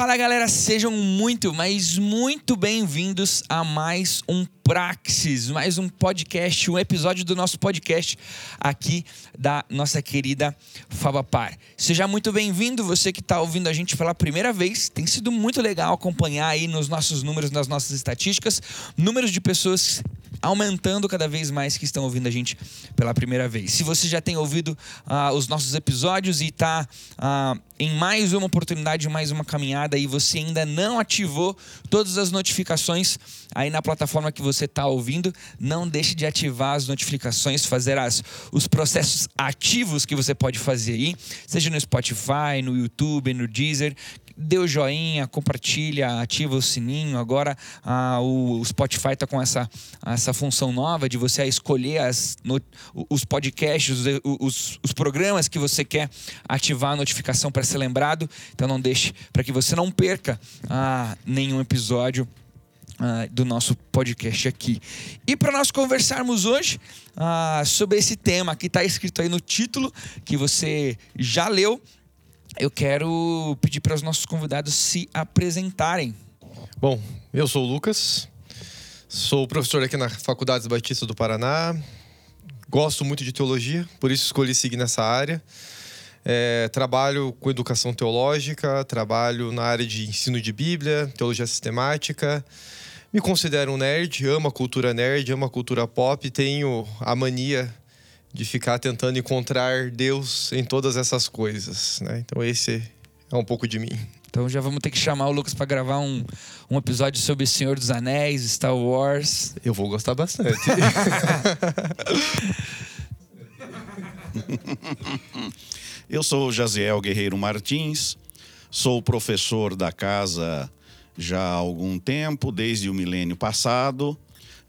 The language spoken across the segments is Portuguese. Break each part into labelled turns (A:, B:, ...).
A: Fala, galera, sejam muito, mas muito bem-vindos a mais um Praxis, mais um podcast, um episódio do nosso podcast aqui da nossa querida Fabapar. Seja muito bem-vindo, você que está ouvindo a gente pela primeira vez. Tem sido muito legal acompanhar aí nos nossos números, nas nossas estatísticas, números de pessoas aumentando cada vez mais que estão ouvindo a gente pela primeira vez. Se você já tem ouvido uh, os nossos episódios e está uh, ah, em mais uma oportunidade, mais uma caminhada e você ainda não ativou todas as notificações aí na plataforma que você está ouvindo, não deixe de ativar as notificações, fazer as, os processos ativos que você pode fazer aí, seja no Spotify, no YouTube, no Deezer, dê o joinha, compartilha, ativa o sininho. Agora ah, o, Spotify está com essa, essa função nova de você escolher as, no, os podcasts, os, os, os, programas que você quer ativar a notificação para ser lembrado. Então não deixe para que você não perca ah, nenhum episódio. Ah, do nosso podcast aqui. E para nós conversarmos hoje ah, sobre esse tema que está escrito aí no título, que você já leu, eu quero pedir para os nossos convidados se apresentarem.
B: Bom, eu sou o Lucas, sou professor aqui na Faculdade Batista do Paraná, gosto muito de teologia, por isso escolhi seguir nessa área. É, trabalho com educação teológica, trabalho na área de ensino de Bíblia, teologia sistemática. Me considero um nerd, amo a cultura nerd, amo a cultura pop, tenho a mania de ficar tentando encontrar Deus em todas essas coisas, né? Então esse é um pouco de mim.
A: Então já vamos ter que chamar o Lucas para gravar um, um episódio sobre Senhor dos Anéis, Star Wars.
B: Eu vou gostar bastante.
C: Eu sou o Jaziel Guerreiro Martins, sou professor da casa já há algum tempo, desde o milênio passado.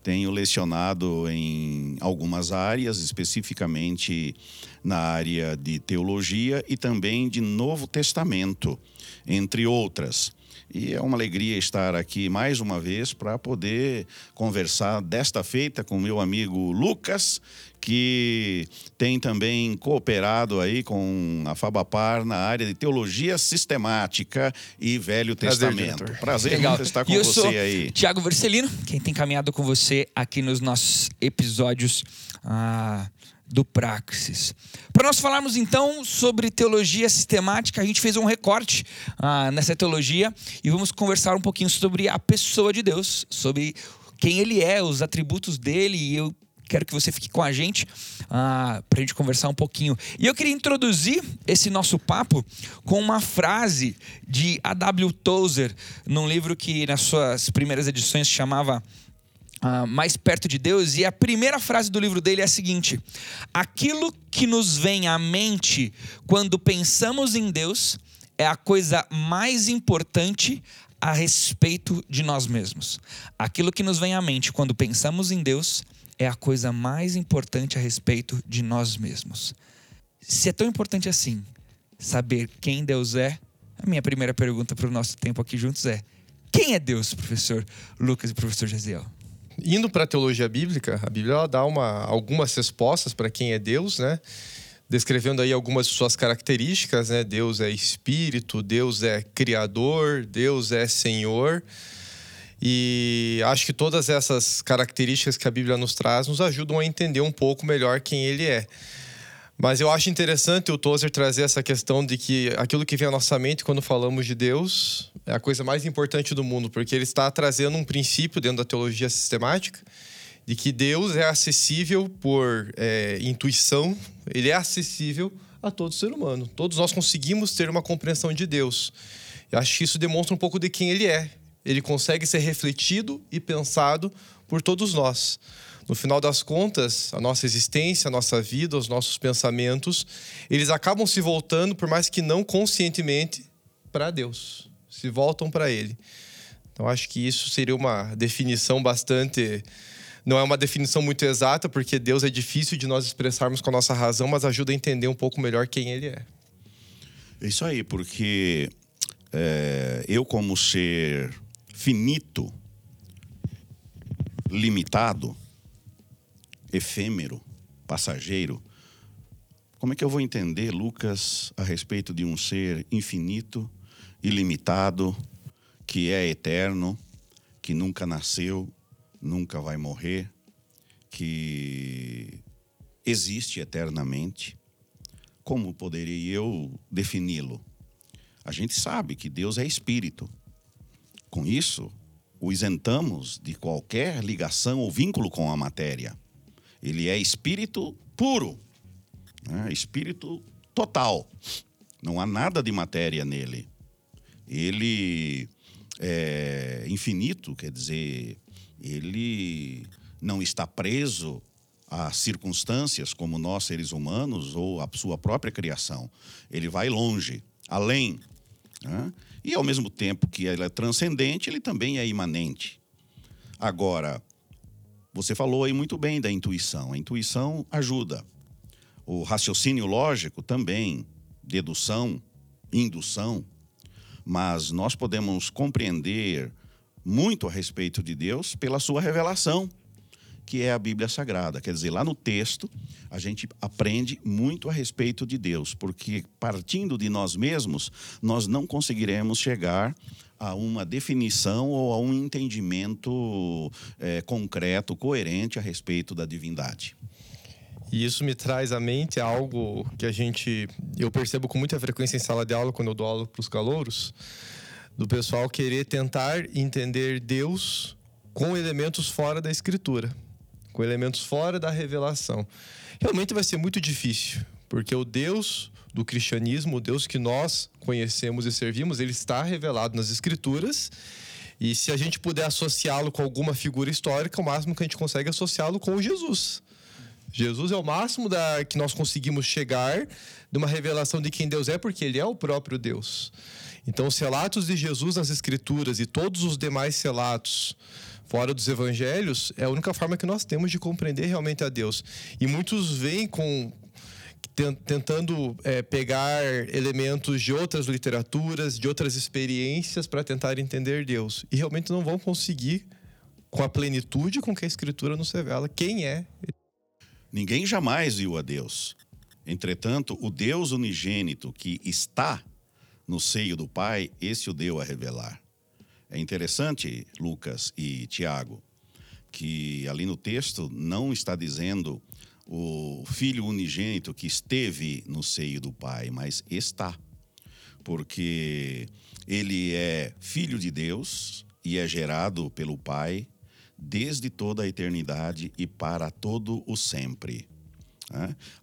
C: Tenho lecionado em algumas áreas, especificamente na área de teologia e também de Novo Testamento, entre outras. E é uma alegria estar aqui mais uma vez para poder conversar desta feita com meu amigo Lucas, que tem também cooperado aí com a Fabapar na área de teologia sistemática e Velho Testamento. Prazer, Prazer Legal. estar com
A: e eu
C: você
A: sou
C: aí.
A: Tiago Vercelino, quem tem caminhado com você aqui nos nossos episódios. Ah, do Praxis. Para nós falarmos então sobre teologia sistemática, a gente fez um recorte ah, nessa teologia e vamos conversar um pouquinho sobre a pessoa de Deus, sobre quem ele é, os atributos dele e eu quero que você fique com a gente ah, para a gente conversar um pouquinho. E eu queria introduzir esse nosso papo com uma frase de A.W. Tozer, num livro que nas suas primeiras edições chamava ah, Mais Perto de Deus. E a primeira frase do livro dele é a seguinte: Aquilo que nos vem à mente quando pensamos em Deus é a coisa mais importante a respeito de nós mesmos. Aquilo que nos vem à mente quando pensamos em Deus é a coisa mais importante a respeito de nós mesmos. Se é tão importante assim saber quem Deus é, a minha primeira pergunta para o nosso tempo aqui juntos é: quem é Deus, professor Lucas e professor Jaziel?
B: Indo para a teologia bíblica, a Bíblia ela dá uma, algumas respostas para quem é Deus, né? Descrevendo aí algumas de suas características, né? Deus é espírito, Deus é criador, Deus é Senhor. E acho que todas essas características que a Bíblia nos traz nos ajudam a entender um pouco melhor quem ele é. Mas eu acho interessante o Tozer trazer essa questão de que aquilo que vem à nossa mente quando falamos de Deus é a coisa mais importante do mundo, porque ele está trazendo um princípio dentro da teologia sistemática de que Deus é acessível por é, intuição, ele é acessível a todo ser humano. Todos nós conseguimos ter uma compreensão de Deus. Eu acho que isso demonstra um pouco de quem ele é. Ele consegue ser refletido e pensado por todos nós. No final das contas, a nossa existência, a nossa vida, os nossos pensamentos, eles acabam se voltando, por mais que não conscientemente, para Deus. Se voltam para Ele. Então, acho que isso seria uma definição bastante não é uma definição muito exata, porque Deus é difícil de nós expressarmos com a nossa razão, mas ajuda a entender um pouco melhor quem Ele é.
C: É isso aí, porque é, eu, como ser finito, limitado, efêmero, passageiro, como é que eu vou entender, Lucas, a respeito de um ser infinito, ilimitado, que é eterno, que nunca nasceu, nunca vai morrer, que existe eternamente. Como poderia eu defini-lo? A gente sabe que Deus é espírito. Com isso, o isentamos de qualquer ligação ou vínculo com a matéria. Ele é espírito puro, né? espírito total. Não há nada de matéria nele. Ele é infinito, quer dizer, ele não está preso a circunstâncias como nós seres humanos ou a sua própria criação. Ele vai longe, além. Né? E ao mesmo tempo que ele é transcendente, ele também é imanente. Agora, você falou aí muito bem da intuição. A intuição ajuda. O raciocínio lógico também, dedução, indução. Mas nós podemos compreender muito a respeito de Deus pela sua revelação, que é a Bíblia Sagrada. Quer dizer, lá no texto, a gente aprende muito a respeito de Deus, porque partindo de nós mesmos, nós não conseguiremos chegar a uma definição ou a um entendimento é, concreto, coerente a respeito da divindade.
B: E isso me traz à mente algo que a gente, eu percebo com muita frequência em sala de aula quando eu dou aula para os calouros, do pessoal querer tentar entender Deus com elementos fora da escritura, com elementos fora da revelação. Realmente vai ser muito difícil, porque o Deus do cristianismo, o Deus que nós conhecemos e servimos, ele está revelado nas escrituras. E se a gente puder associá-lo com alguma figura histórica, o máximo que a gente consegue é associá-lo com Jesus. Jesus é o máximo da, que nós conseguimos chegar de uma revelação de quem Deus é, porque ele é o próprio Deus. Então, os relatos de Jesus nas Escrituras e todos os demais relatos fora dos evangelhos é a única forma que nós temos de compreender realmente a Deus. E muitos vêm com tentando é, pegar elementos de outras literaturas, de outras experiências para tentar entender Deus e realmente não vão conseguir com a plenitude com que a Escritura nos revela quem é.
C: Ninguém jamais viu a Deus. Entretanto, o Deus unigênito que está no seio do Pai, esse o deu a revelar. É interessante, Lucas e Tiago, que ali no texto não está dizendo o filho unigênito que esteve no seio do Pai, mas está. Porque ele é filho de Deus e é gerado pelo Pai desde toda a eternidade e para todo o sempre.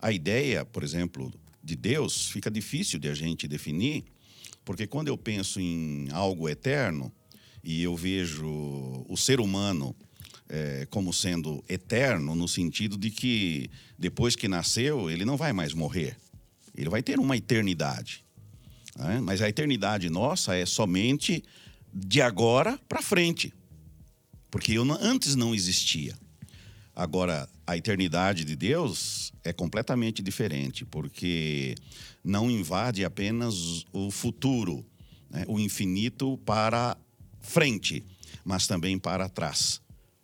C: A ideia, por exemplo, de Deus fica difícil de a gente definir, porque quando eu penso em algo eterno e eu vejo o ser humano é, como sendo eterno, no sentido de que depois que nasceu, ele não vai mais morrer. Ele vai ter uma eternidade. Né? Mas a eternidade nossa é somente de agora para frente. Porque eu antes não existia. Agora, a eternidade de Deus é completamente diferente, porque não invade apenas o futuro, né, o infinito para frente, mas também para trás.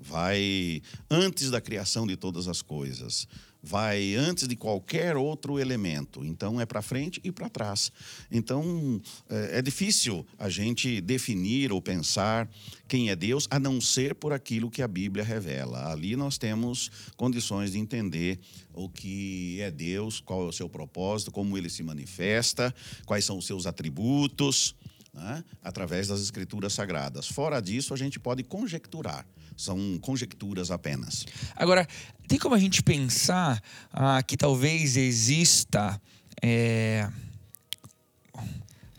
C: Vai antes da criação de todas as coisas vai antes de qualquer outro elemento. Então é para frente e para trás. Então é, é, difícil a gente definir ou pensar quem é Deus, a não ser por aquilo que a Bíblia revela. Ali nós temos condições de entender o que é Deus, qual é o seu propósito, como ele se manifesta, quais são os seus atributos. né? através das escrituras sagradas. Fora disso, a gente pode conjecturar. São conjecturas apenas.
A: Agora, tem como a gente pensar ah, que talvez exista é,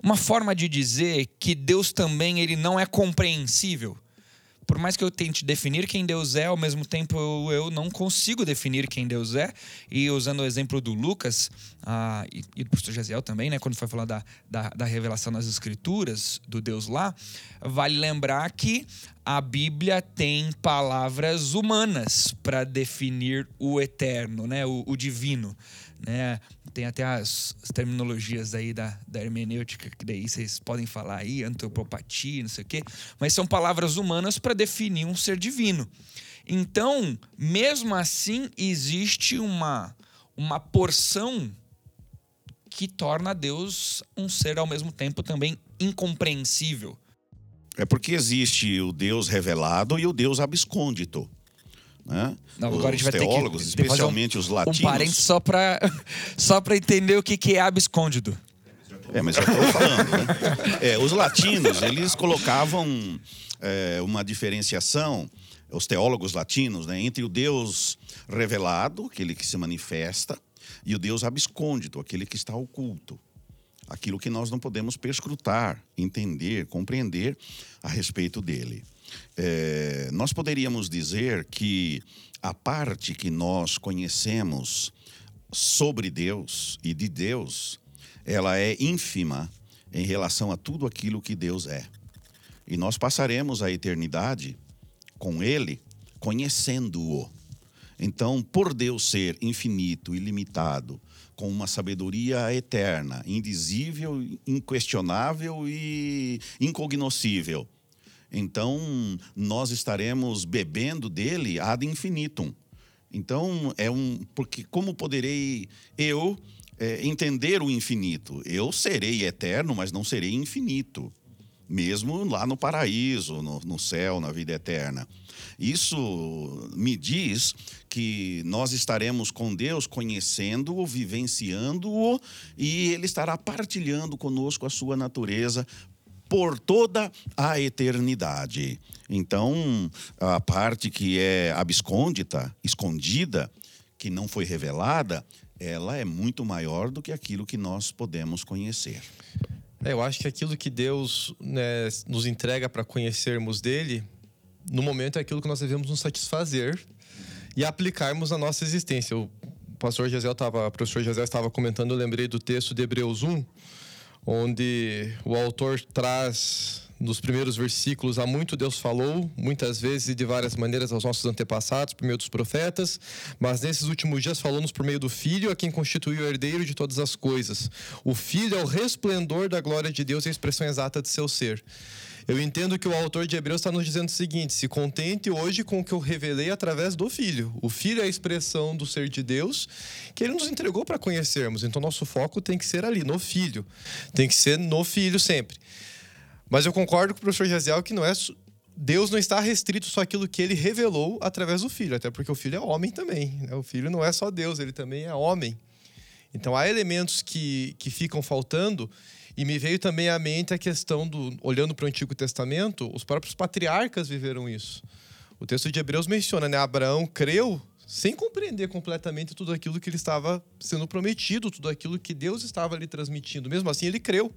A: uma forma de dizer que Deus também ele não é compreensível? Por mais que eu tente definir quem Deus é, ao mesmo tempo eu, eu não consigo definir quem Deus é. E usando o exemplo do Lucas ah, e, e, do pastor Jaziel também, né, quando foi falar da, da, da revelação nas Escrituras, do Deus lá, vale lembrar que a Bíblia tem palavras humanas para definir o eterno, né, o, o divino né? Tem até as, as, terminologias aí da, da hermenêutica, que daí vocês podem falar aí, antropopatia, não sei o quê, mas são palavras humanas para definir um ser divino. Então, mesmo assim, existe uma, uma porção que torna Deus um ser ao mesmo tempo também incompreensível.
C: É porque existe o Deus revelado e o Deus abscôndito. Né?
A: Não, agora
C: os
A: a gente vai
C: teólogos,
A: ter que,
C: especialmente
A: um,
C: os latinos.
A: Um parente só para só entender o que, que é abscôndido.
C: É, mas eu estou falando. Né? É, os latinos, eles colocavam é, uma diferenciação, os teólogos latinos, né, entre o Deus revelado, aquele que se manifesta, e o Deus abscôndito, aquele que está oculto. Aquilo que nós não podemos perscrutar, entender, compreender a respeito dele. É, nós poderíamos dizer que a parte que nós conhecemos sobre Deus e de Deus, ela é ínfima em relação a tudo aquilo que Deus é. E nós passaremos a eternidade com Ele, conhecendo-o. Então, por Deus ser infinito, ilimitado, com uma sabedoria eterna, indizível, inquestionável e incognoscível, então, nós estaremos bebendo dele ad infinitum. Então, é um. Porque como poderei eu é, entender o infinito? Eu serei eterno, mas não serei infinito. Mesmo lá no paraíso, no, no céu, na vida eterna. Isso me diz que nós estaremos com Deus conhecendo-o, vivenciando-o, e Ele estará partilhando conosco a sua natureza por toda a eternidade. Então, a parte que é abscôndita, escondida, que não foi revelada, ela é muito maior do que aquilo que nós podemos conhecer.
B: É, eu acho que aquilo que Deus né, nos entrega para conhecermos dele, no momento é aquilo que nós devemos nos satisfazer e aplicarmos na nossa existência. O pastor Gisel estava, professor Gisel estava comentando, eu lembrei do texto de Hebreus 1, onde o autor traz nos primeiros versículos, há muito Deus falou, muitas vezes e de várias maneiras aos nossos antepassados, por meio dos profetas, mas nesses últimos dias falou-nos por meio do Filho, a quem constituiu o herdeiro de todas as coisas. O Filho é o resplendor da glória de Deus e a expressão exata de seu ser. Eu entendo que o autor de Hebreus está nos dizendo o seguinte: se contente hoje com o que eu revelei através do Filho. O Filho é a expressão do ser de Deus que ele nos entregou para conhecermos. Então, nosso foco tem que ser ali, no Filho. Tem que ser no Filho sempre. Mas eu concordo com o professor Jaziel que não é. Deus não está restrito só àquilo que ele revelou através do Filho, até porque o Filho é homem também. Né? O Filho não é só Deus, ele também é homem. Então há elementos que, que ficam faltando e me veio também à mente a questão do, olhando para o Antigo Testamento, os próprios patriarcas viveram isso. O texto de Hebreus menciona, né? Abraão creu sem compreender completamente tudo aquilo que ele estava sendo prometido, tudo aquilo que Deus estava lhe transmitindo. Mesmo assim, ele creu.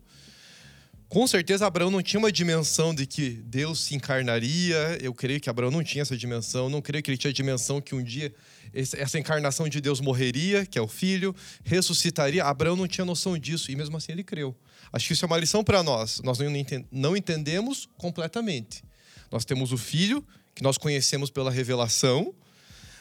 B: Com certeza, Abraão não tinha uma dimensão de que Deus se encarnaria. Eu creio que Abraão não tinha essa dimensão. Não creio que ele tinha a dimensão que um dia essa encarnação de Deus morreria, que é o filho, ressuscitaria. Abraão não tinha noção disso e mesmo assim ele creu. Acho que isso é uma lição para nós. Nós não entendemos completamente. Nós temos o filho, que nós conhecemos pela revelação.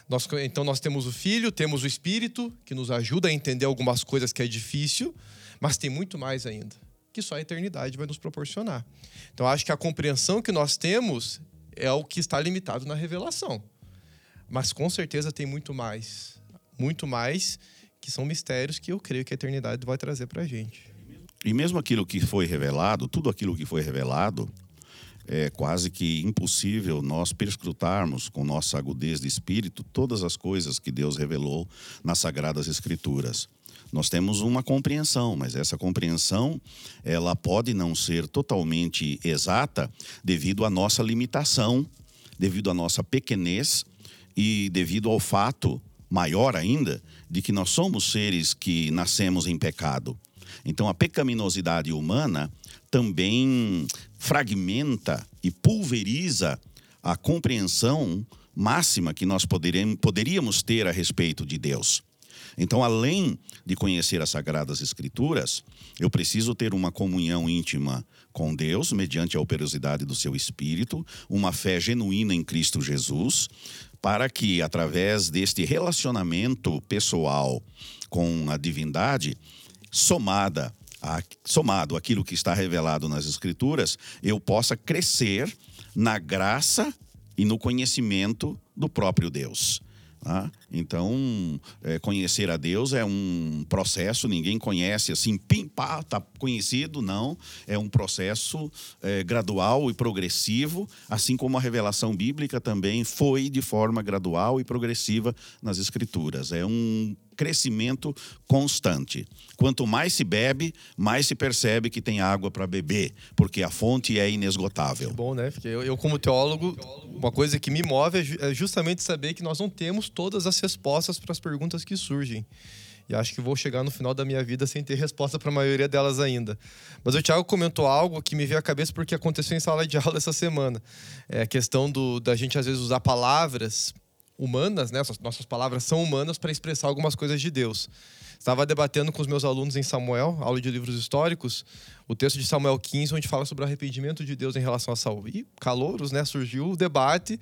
B: Nós, então nós temos o filho, temos o espírito, que nos ajuda a entender algumas coisas que é difícil, mas tem muito mais ainda, que só a eternidade vai nos proporcionar. Então acho que a compreensão que nós temos é o que está limitado na revelação. Mas com certeza tem muito mais, muito mais que são mistérios que eu creio que a eternidade vai trazer para a gente.
C: E mesmo aquilo que foi revelado, tudo aquilo que foi revelado, é quase que impossível nós perscrutarmos com nossa agudez de espírito todas as coisas que Deus revelou nas Sagradas Escrituras. Nós temos uma compreensão, mas essa compreensão ela pode não ser totalmente exata devido à nossa limitação, devido à nossa pequenez e devido ao fato maior ainda de que nós somos seres que nascemos em pecado. Então a pecaminosidade humana também fragmenta e pulveriza a compreensão máxima que nós poderíamos ter a respeito de Deus. Então, além de conhecer as Sagradas Escrituras, eu preciso ter uma comunhão íntima com Deus, mediante a operosidade do seu Espírito, uma fé genuína em Cristo Jesus, para que, através deste relacionamento pessoal com a divindade, somada a, somado aquilo que está revelado nas Escrituras, eu possa crescer na graça e no conhecimento do próprio Deus. Tá? Então, é, conhecer a Deus é um processo, ninguém conhece assim, pim, pá, tá conhecido, não. É um processo é, gradual e progressivo, assim como a revelação bíblica também foi de forma gradual e progressiva nas Escrituras. É um crescimento constante. Quanto mais se bebe, mais se percebe que tem água para beber, porque a fonte é inesgotável.
B: bom, né? Porque eu, eu, como teólogo, uma coisa que me move é, é justamente saber que nós não temos todas as respostas para as perguntas que surgem. E acho que vou chegar no final da minha vida sem ter resposta para a maioria delas ainda. Mas o Thiago comentou algo que me veio à cabeça porque aconteceu em sala de aula essa semana. É a questão do, da gente, às vezes, usar palavras humanas, né? Nossas palavras são humanas para expressar algumas coisas de Deus. Estava debatendo com os meus alunos em Samuel, aula de livros históricos, o texto de Samuel 15, onde fala sobre o arrependimento de Deus em relação a Saul. E calouros, né? Surgiu o debate: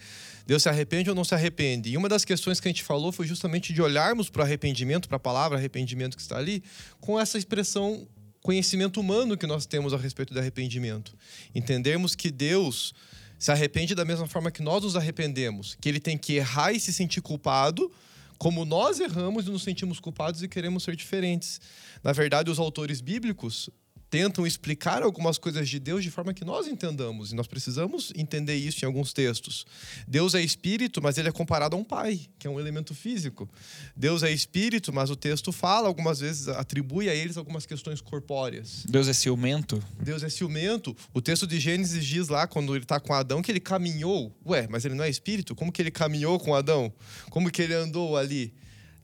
B: Deus se arrepende ou não se arrepende? E uma das questões que a gente falou foi justamente de olharmos para o arrependimento, para a palavra arrependimento que está ali, com essa expressão conhecimento humano que nós temos a respeito do arrependimento. Entendermos que Deus se arrepende da mesma forma que nós nos arrependemos, que ele tem que errar e se sentir culpado, como nós erramos e nos sentimos culpados e queremos ser diferentes. Na verdade, os autores bíblicos tentam explicar algumas coisas de Deus de forma que nós entendamos, e nós precisamos entender isso em alguns textos. Deus é espírito, mas ele é comparado a um pai, que é um elemento físico. Deus é espírito, mas o texto fala, algumas vezes atribui a eles algumas questões corpóreas.
A: Deus é ciumento?
B: Deus é ciumento. O texto de Gênesis diz lá, quando ele está com Adão, que ele caminhou. Ué, mas ele não é espírito? Como que ele caminhou com Adão? Como que ele andou ali?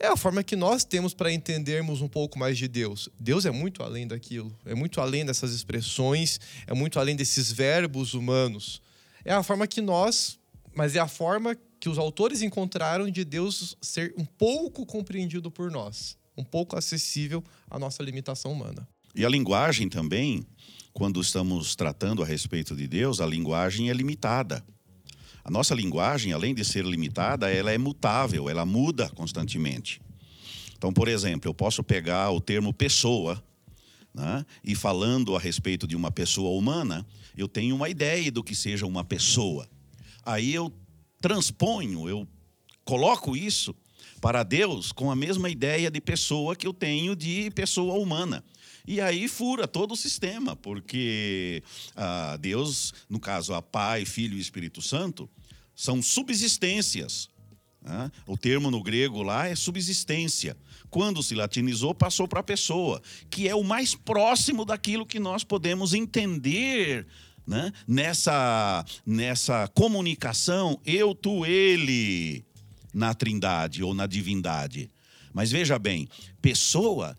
B: É a forma que nós temos para entendermos um pouco mais de Deus. Deus é muito além daquilo, é muito além dessas expressões, é muito além desses verbos humanos. É a forma que nós, mas é a forma que os autores encontraram de Deus ser um pouco compreendido por nós, um pouco acessível à nossa limitação humana.
C: E a linguagem também, quando estamos tratando a respeito de Deus, a linguagem é limitada. A nossa linguagem, além de ser limitada, ela é mutável, ela muda constantemente. Então, por exemplo, eu posso pegar o termo pessoa né, e falando a respeito de uma pessoa humana, eu tenho uma ideia do que seja uma pessoa. Aí eu transponho, eu coloco isso para Deus com a mesma ideia de pessoa que eu tenho de pessoa humana. E aí fura todo o sistema, porque ah, Deus, no caso, a Pai, Filho e Espírito Santo, são subsistências. Né? O termo no grego lá é subsistência. Quando se latinizou, passou para a pessoa, que é o mais próximo daquilo que nós podemos entender né? nessa, nessa comunicação eu, tu, ele na trindade ou na divindade. Mas veja bem, pessoa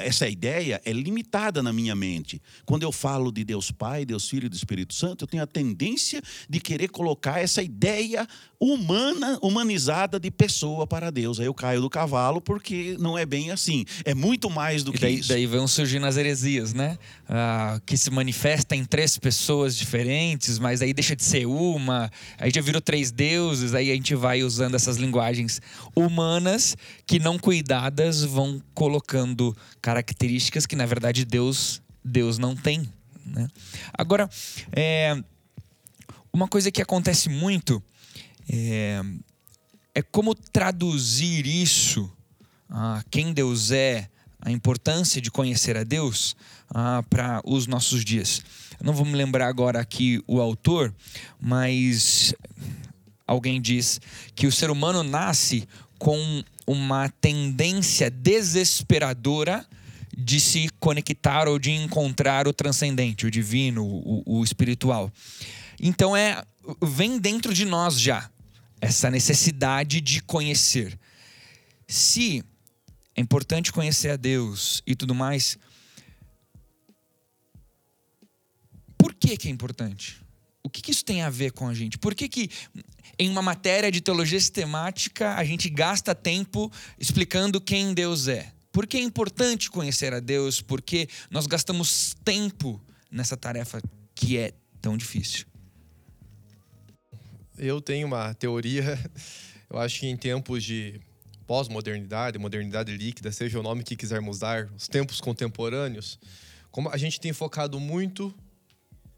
C: essa ideia é limitada na minha mente. Quando eu falo de Deus Pai, Deus Filho e do Espírito Santo, eu tenho a tendência de querer colocar essa ideia humana, humanizada de pessoa para Deus. Aí eu caio do cavalo porque não é bem assim. É muito mais do
A: e
C: que
A: daí,
C: isso.
A: Daí vão surgindo as heresias, né? Ah, que se manifesta em três pessoas diferentes, mas aí deixa de ser uma. Aí já virou três deuses. Aí a gente vai usando essas linguagens humanas que não cuidadas vão colocando características que na verdade Deus Deus não tem. Né? Agora, é, uma coisa que acontece muito é, é como traduzir isso, quem Deus é, a importância de conhecer a Deus para os nossos dias. Eu não vou me lembrar agora aqui o autor, mas alguém diz que o ser humano nasce com uma tendência desesperadora de se conectar ou de encontrar o transcendente, o divino, o, o espiritual. Então é vem dentro de nós já essa necessidade de conhecer. Se é importante conhecer a Deus e tudo mais, por que, que é importante? O que, que isso tem a ver com a gente? Por que, que em uma matéria de teologia sistemática a gente gasta tempo explicando quem Deus é? Por que é importante conhecer a Deus? Porque nós gastamos tempo nessa tarefa que é tão difícil.
B: Eu tenho uma teoria, eu acho que em tempos de pós-modernidade, modernidade líquida, seja o nome que quisermos dar, os tempos contemporâneos, como a gente tem focado muito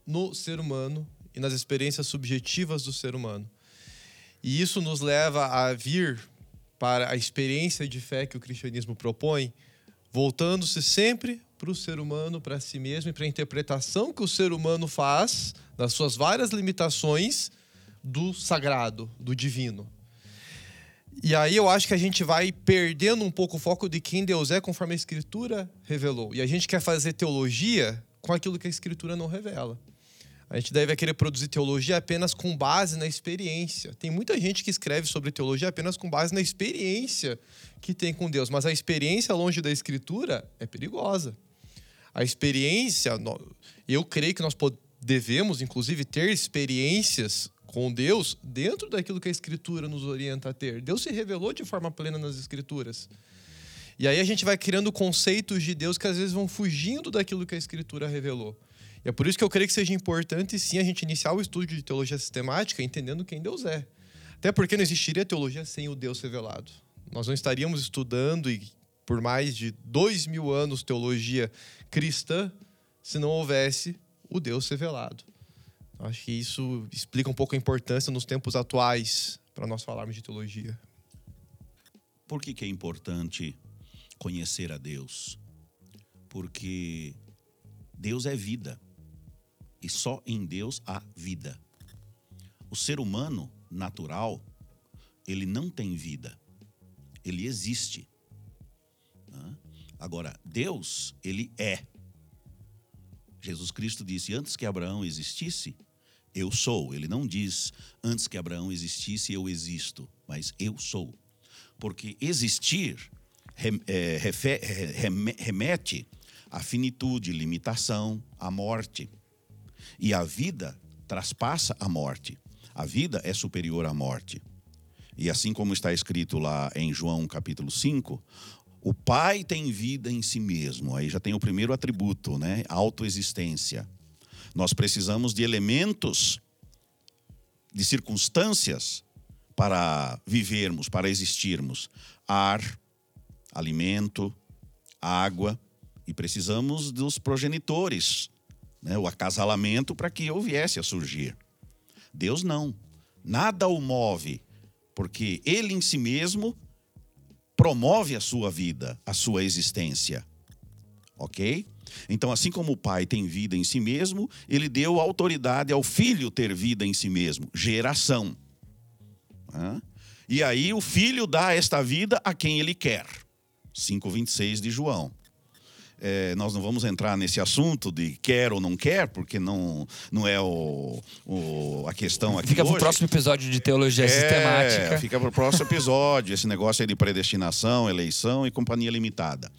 B: no ser humano e nas experiências subjetivas do ser humano. E isso nos leva a vir para a experiência de fé que o cristianismo propõe, voltando-se sempre para o ser humano, para si mesmo e para a interpretação que o ser humano faz das suas várias limitações do sagrado, do divino. E aí eu acho que a gente vai perdendo um pouco o foco de quem Deus é conforme a Escritura revelou. E a gente quer fazer teologia com aquilo que a Escritura não revela. A gente deve querer produzir teologia apenas com base na experiência. Tem muita gente que escreve sobre teologia apenas com base na experiência que tem com Deus, mas a experiência longe da Escritura é perigosa. A experiência, eu creio que nós devemos, inclusive, ter experiências com Deus dentro daquilo que a Escritura nos orienta a ter. Deus se revelou de forma plena nas Escrituras. E aí a gente vai criando conceitos de Deus que às vezes vão fugindo daquilo que a Escritura revelou. E é por isso que eu creio que seja importante, sim, a gente iniciar o estudo de teologia sistemática entendendo quem Deus é. Até porque não existiria teologia sem o Deus revelado. Nós não estaríamos estudando e por mais de dois mil anos teologia cristã se não houvesse o Deus revelado. Acho que isso explica um pouco a importância nos tempos atuais para nós falarmos de teologia.
C: Por que, que é importante conhecer a Deus? Porque Deus é vida e só em Deus há vida. O ser humano natural, ele não tem vida, ele existe. Agora, Deus, ele é. Jesus Cristo disse: Antes que Abraão existisse, eu sou. Ele não diz antes que Abraão existisse, eu existo, mas eu sou. Porque existir é, remete à finitude, limitação, à morte. E a vida traspassa a morte. A vida é superior à morte. E assim como está escrito lá em João capítulo 5, o Pai tem vida em si mesmo. Aí já tem o primeiro atributo, né? Autoexistência. Nós precisamos de elementos, de circunstâncias para vivermos, para existirmos: ar, alimento, água, e precisamos dos progenitores, né? o acasalamento para que eu viesse a surgir. Deus não. Nada o move, porque ele em si mesmo promove a sua vida, a sua existência. Ok? Então, assim como o pai tem vida em si mesmo, ele deu autoridade ao filho ter vida em si mesmo, geração. E aí o filho dá esta vida a quem ele quer. 5,26 de João. É, nós não vamos entrar nesse assunto de quer ou não quer, porque não, não é o, o a questão aqui.
A: Fica
C: para o
A: próximo episódio de teologia
C: é,
A: sistemática.
C: Fica para o próximo episódio, esse negócio aí de predestinação, eleição e companhia limitada.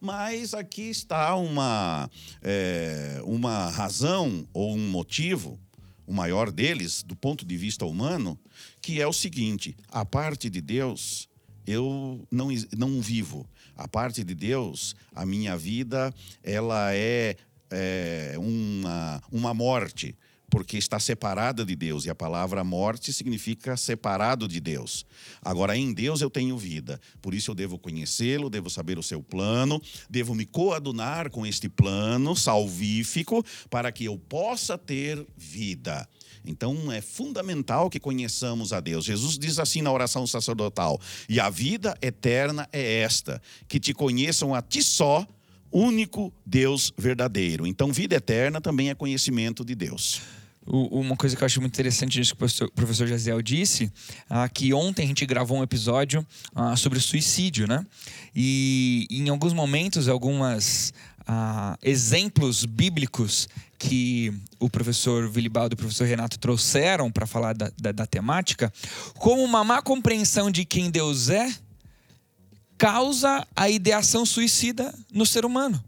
C: Mas aqui está uma, é, uma razão ou um motivo, o maior deles, do ponto de vista humano, que é o seguinte: a parte de Deus eu não, não vivo. A parte de Deus, a minha vida, ela é, é uma, uma morte porque está separada de Deus. E a palavra morte significa separado de Deus. Agora, em Deus eu tenho vida. Por isso eu devo conhecê-lo, devo saber o seu plano, devo me coadunar com este plano salvífico para que eu possa ter vida. Então é fundamental que conheçamos a Deus. Jesus diz assim na oração sacerdotal: E a vida eterna é esta, que te conheçam a ti só, único Deus verdadeiro. Então, vida eterna também é conhecimento de Deus.
A: Uma coisa que eu acho muito interessante nisso que o professor, Jaziel disse, ah, que ontem a gente gravou um episódio ah, sobre suicídio, né? E, e em alguns momentos, algumas ah, exemplos bíblicos que o professor Vilibaldo e o professor Renato trouxeram para falar da, da, da temática, como uma má compreensão de quem Deus é, causa a ideação suicida no ser humano.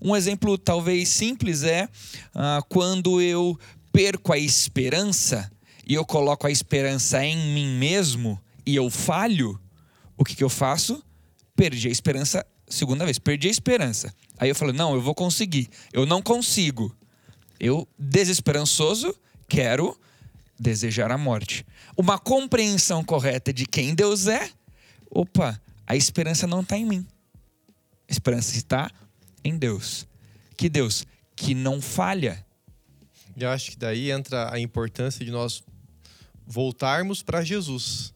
A: Um exemplo talvez simples é ah, quando eu perco a esperança e eu coloco a esperança em mim mesmo e eu falho, o que, que eu faço? Perdi a esperança, segunda vez, perdi a esperança. Aí eu falo, não, eu vou conseguir. Eu não consigo. Eu, desesperançoso, quero desejar a morte. Uma compreensão correta de quem Deus é, opa, a esperança não está em mim. A esperança está em Deus. Que Deus que não falha.
B: E acho que daí entra a importância de nós voltarmos para Jesus.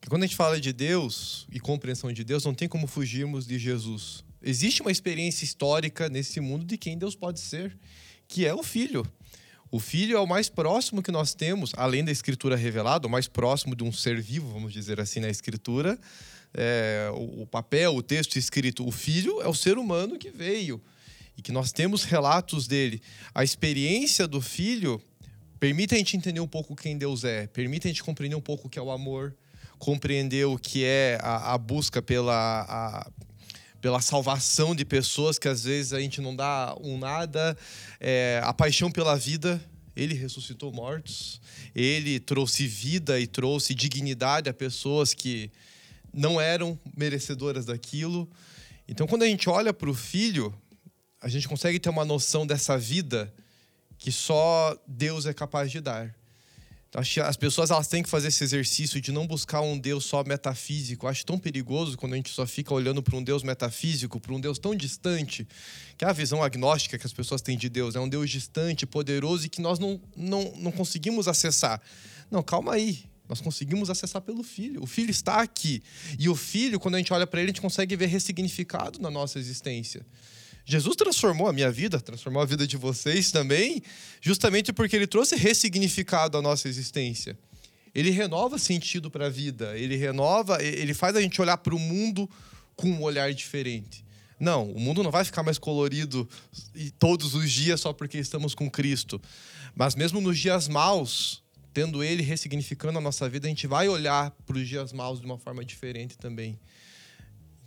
B: Que quando a gente fala de Deus e compreensão de Deus, não tem como fugirmos de Jesus. Existe uma experiência histórica nesse mundo de quem Deus pode ser, que é o Filho. O Filho é o mais próximo que nós temos, além da Escritura revelada, o mais próximo de um ser vivo, vamos dizer assim, na Escritura, é, o, o papel, o texto escrito, o filho é o ser humano que veio que nós temos relatos dele. A experiência do filho permite a gente entender um pouco quem Deus é, permite a gente compreender um pouco o que é o amor, compreender o que é a, a busca pela, a, pela salvação de pessoas que às vezes a gente não dá um nada, é, a paixão pela vida. Ele ressuscitou mortos, ele trouxe vida e trouxe dignidade a pessoas que não eram merecedoras daquilo. Então, quando a gente olha para o filho, a gente consegue ter uma noção dessa vida que só Deus é capaz de dar. Então, acho que as pessoas elas têm que fazer esse exercício de não buscar um Deus só metafísico. Eu acho tão perigoso quando a gente só fica olhando para um Deus metafísico, para um Deus tão distante, que é a visão agnóstica que as pessoas têm de Deus. É um Deus distante, poderoso e que nós não, não, não conseguimos acessar. Não, calma aí. Nós conseguimos acessar pelo Filho. O Filho está aqui. E o Filho, quando a gente olha para ele, a gente consegue ver ressignificado na nossa existência. Jesus transformou a minha vida, transformou a vida de vocês também, justamente porque ele trouxe ressignificado à nossa existência. Ele renova sentido para a vida, ele renova, ele faz a gente olhar para o mundo com um olhar diferente. Não, o mundo não vai ficar mais colorido todos os dias só porque estamos com Cristo. Mas mesmo nos dias maus, tendo ele ressignificando a nossa vida, a gente vai olhar para os dias maus de uma forma diferente também.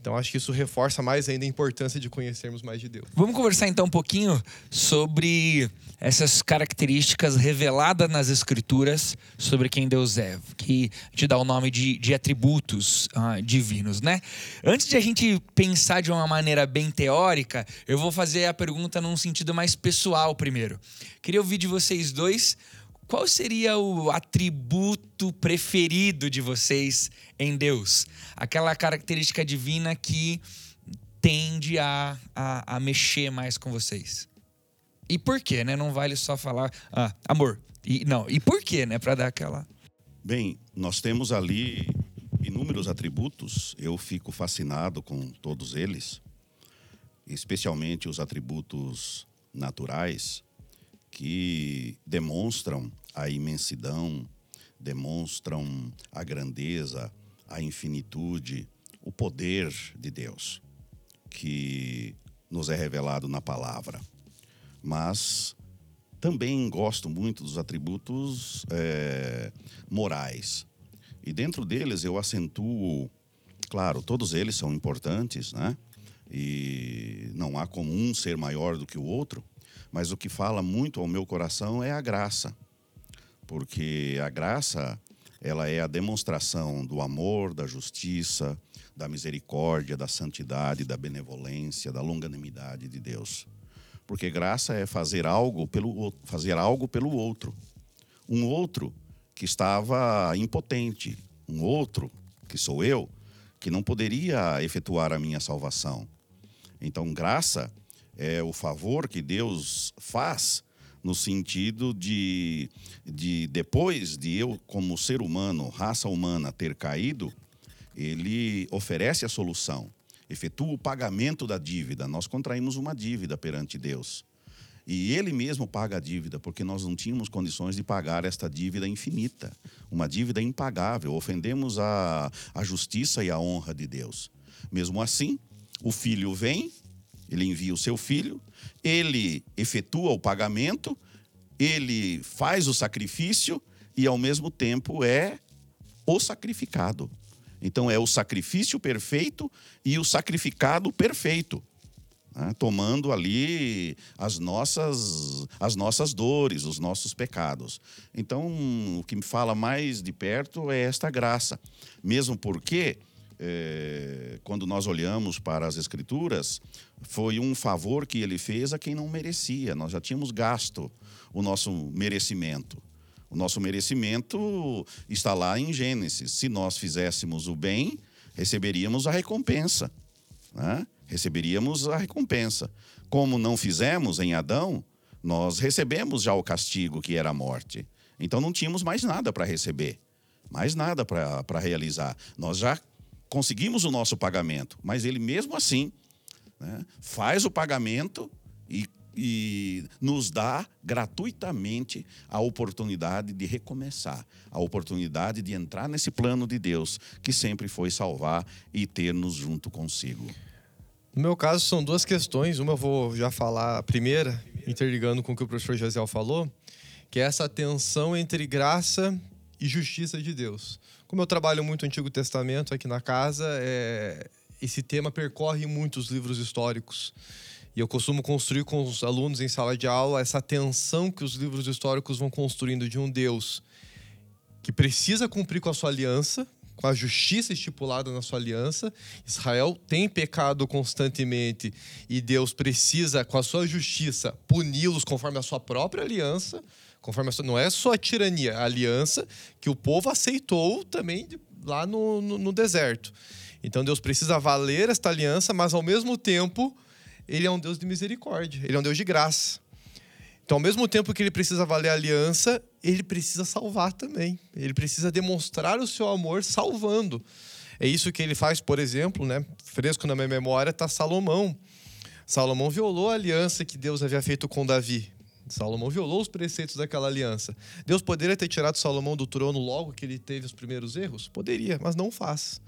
B: Então acho que isso reforça mais ainda a importância de conhecermos mais de Deus.
A: Vamos conversar então um pouquinho sobre essas características reveladas nas Escrituras sobre quem Deus é, que te dá o nome de, de atributos ah, divinos, né? Antes de a gente pensar de uma maneira bem teórica, eu vou fazer a pergunta num sentido mais pessoal primeiro. Queria ouvir de vocês dois qual seria o atributo preferido de vocês em Deus? Aquela característica divina que tende a, a, a mexer mais com vocês. E por quê, né? Não vale só falar, ah, amor. E, não, e por quê, né? Para dar aquela.
C: Bem, nós temos ali inúmeros atributos. Eu fico fascinado com todos eles, especialmente os atributos naturais que demonstram a imensidão, demonstram a grandeza, a infinitude, o poder de Deus, que nos é revelado na palavra. Mas também gosto muito dos atributos é, morais. E dentro deles eu acentuo, claro, todos eles são importantes, né? E não há como um ser maior do que o outro, mas o que fala muito ao meu coração é a graça. Porque a graça, ela é a demonstração do amor, da justiça, da misericórdia, da santidade, da benevolência, da longanimidade de Deus. Porque graça é fazer algo pelo fazer algo pelo outro. Um outro que estava impotente, um outro que sou eu, que não poderia efetuar a minha salvação. Então, graça é o favor que Deus faz no sentido de, de depois de eu, como ser humano, raça humana, ter caído, ele oferece a solução, efetua o pagamento da dívida. Nós contraímos uma dívida perante Deus. E ele mesmo paga a dívida, porque nós não tínhamos condições de pagar esta dívida infinita, uma dívida impagável. Ofendemos a, a justiça e a honra de Deus. Mesmo assim, o filho vem, ele envia o seu filho, ele efetua o pagamento, ele faz o sacrifício e, ao mesmo tempo, é o sacrificado. Então, é o sacrifício perfeito e o sacrificado perfeito né? tomando ali as nossas, as nossas dores, os nossos pecados. Então, o que me fala mais de perto é esta graça, mesmo porque. É, quando nós olhamos para as Escrituras, foi um favor que ele fez a quem não merecia. Nós já tínhamos gasto o nosso merecimento. O nosso merecimento está lá em Gênesis. Se nós fizéssemos o bem, receberíamos a recompensa. Né? receberíamos a recompensa. Como não fizemos em Adão, nós recebemos já o castigo que era a morte. Então não tínhamos mais nada para receber, mais nada para realizar. Nós já conseguimos o nosso pagamento, mas ele mesmo assim né, faz o pagamento e, e nos dá gratuitamente a oportunidade de recomeçar, a oportunidade de entrar nesse plano de Deus que sempre foi salvar e ter-nos junto consigo.
B: No meu caso, são duas questões. Uma eu vou já falar a primeira, interligando com o que o professor José falou, que é essa tensão entre graça e justiça de Deus. Como eu trabalho muito o Antigo Testamento aqui na casa, é... esse tema percorre muitos livros históricos. E eu costumo construir com os alunos em sala de aula essa tensão que os livros históricos vão construindo de um Deus que precisa cumprir com a sua aliança, com a justiça estipulada na sua aliança. Israel tem pecado constantemente e Deus precisa, com a sua justiça, puni-los conforme a sua própria aliança. Conforme sua, não é só a tirania, a aliança que o povo aceitou também lá no, no, no deserto. Então Deus precisa valer esta aliança, mas ao mesmo tempo, Ele é um Deus de misericórdia, Ele é um Deus de graça. Então, ao mesmo tempo que ele precisa valer a aliança, ele precisa salvar também. Ele precisa demonstrar o seu amor salvando. É isso que ele faz, por exemplo, né? Fresco na minha memória está Salomão. Salomão violou a aliança que Deus havia feito com Davi. Salomão violou os preceitos daquela aliança. Deus poderia ter tirado Salomão do trono logo que ele teve os primeiros erros? Poderia, mas não faz.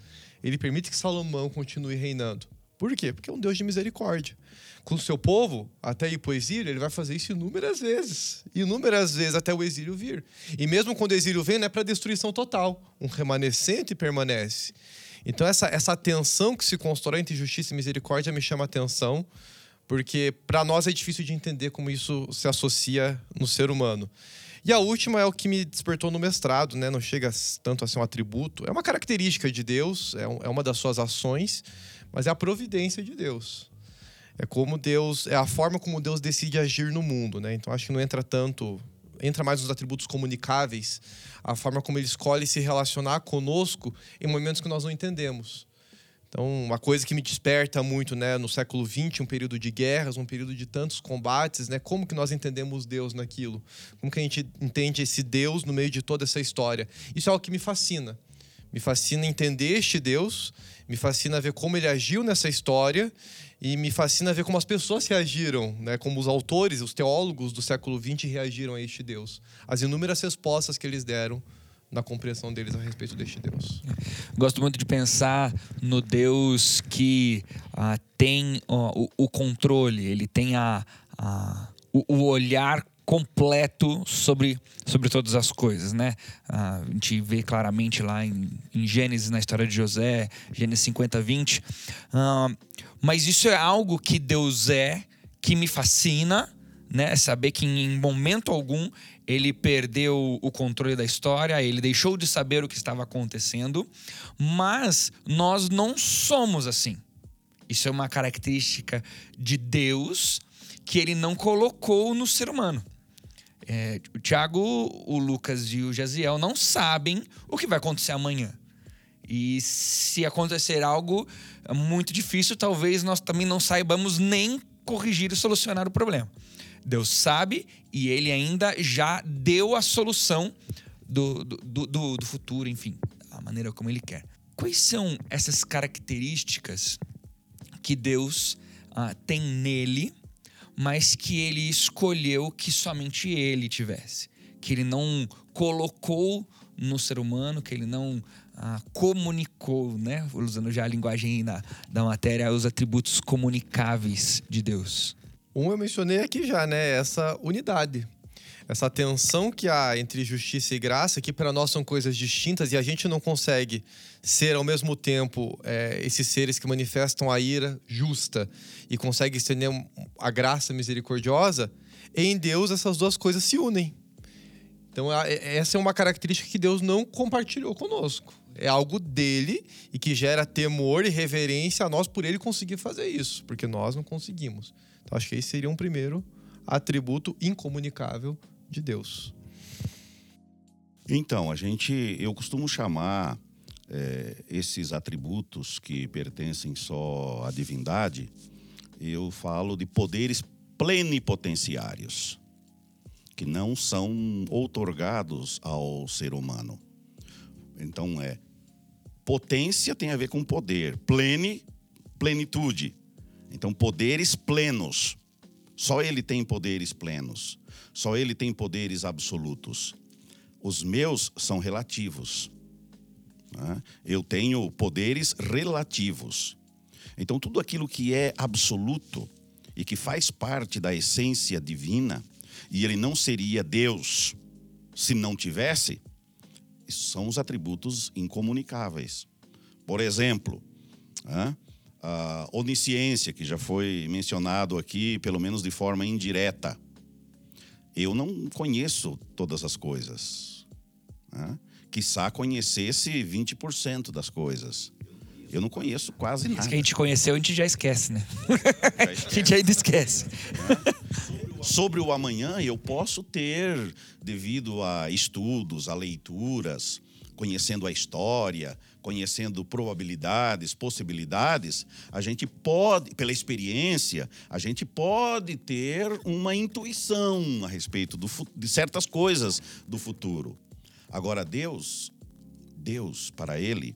B: Ele permite que Salomão continue reinando. Por quê? Porque é um Deus de misericórdia com o seu povo até ir para o exílio, ele vai fazer isso inúmeras vezes. Inúmeras vezes até o exílio vir. E mesmo quando o exílio vem, não é para destruição total. Um remanescente permanece. Então, essa, essa tensão que se constrói entre justiça e misericórdia me chama a atenção, porque para nós é difícil de entender como isso se associa no ser humano. E a última é o que me despertou no mestrado, né? não chega tanto a ser um atributo, é uma característica de Deus, é, um, é uma das suas ações, mas é a providência de Deus. É como Deus, é a forma como Deus decide agir no mundo, né? Então acho que não entra tanto, entra mais nos atributos comunicáveis, a forma como ele escolhe se relacionar conosco em momentos que nós não entendemos. Então, uma coisa que me desperta muito, né, no século XX, um período de guerras, um período de tantos combates, né, como que nós entendemos Deus naquilo? Como que a gente entende esse Deus no meio de toda essa história? Isso é algo que me fascina. Me fascina entender este Deus, me fascina ver como ele agiu nessa história e me fascina ver como as pessoas reagiram, né? como os autores, os teólogos do século XX reagiram a este Deus. As inúmeras respostas que eles deram na compreensão deles a respeito deste Deus.
A: Gosto muito de pensar no Deus que ah, tem o, o, controle, ele tem a, a o, o olhar completo sobre, sobre todas as coisas, né? Ah, a gente vê claramente lá em, em, Gênesis, na história de José, Gênesis 50, 20. Ah, mas isso é algo que Deus é, que me fascina, né? Saber que em momento algum ele perdeu o controle da história, ele deixou de saber o que estava acontecendo, mas nós não somos assim. Isso é uma característica de Deus que ele não colocou no ser humano. É, o Thiago, o Lucas e o Jaziel não sabem o que vai acontecer amanhã. E se acontecer algo muito difícil, talvez nós também não saibamos nem corrigir e solucionar o problema. Deus sabe e ele ainda já deu a solução do, do, do, do futuro, enfim, a maneira como ele quer. Quais são essas características que Deus ah, tem nele, mas que ele escolheu que somente ele tivesse. Que ele não colocou no ser humano, que ele não ah, comunicou, né? Usando já a linguagem da, da matéria, os atributos comunicáveis de Deus.
B: Um eu mencionei aqui já, né? Essa unidade. Essa tensão que há entre justiça e graça, que para nós são coisas distintas e a gente não consegue ser ao mesmo tempo é, esses seres que manifestam a ira justa e conseguem estender a graça misericordiosa, em Deus essas duas coisas se unem. Então, essa é uma característica que Deus não compartilhou conosco. É algo dele e que gera temor e reverência a nós por ele conseguir fazer isso, porque nós não conseguimos. Então, acho que esse seria um primeiro atributo incomunicável de Deus.
C: Então, a gente, eu costumo chamar é, esses atributos que pertencem só à divindade, eu falo de poderes plenipotenciários que não são outorgados ao ser humano. Então é potência tem a ver com poder, plene, plenitude. Então poderes plenos. Só ele tem poderes plenos. Só ele tem poderes absolutos. Os meus são relativos. Né? Eu tenho poderes relativos. Então, tudo aquilo que é absoluto e que faz parte da essência divina, e ele não seria Deus se não tivesse, são os atributos incomunicáveis. Por exemplo, a onisciência, que já foi mencionado aqui, pelo menos de forma indireta. Eu não conheço todas as coisas. Né? Quiçá conhecesse 20% das coisas. Eu não conheço quase nada.
A: Isso que a gente conheceu, a gente já esquece, né? Já esquece. a gente ainda esquece.
C: Sobre o amanhã, eu posso ter, devido a estudos, a leituras, conhecendo a história, conhecendo probabilidades, possibilidades, a gente pode, pela experiência, a gente pode ter uma intuição a respeito do, de certas coisas do futuro. Agora, Deus, Deus, para Ele,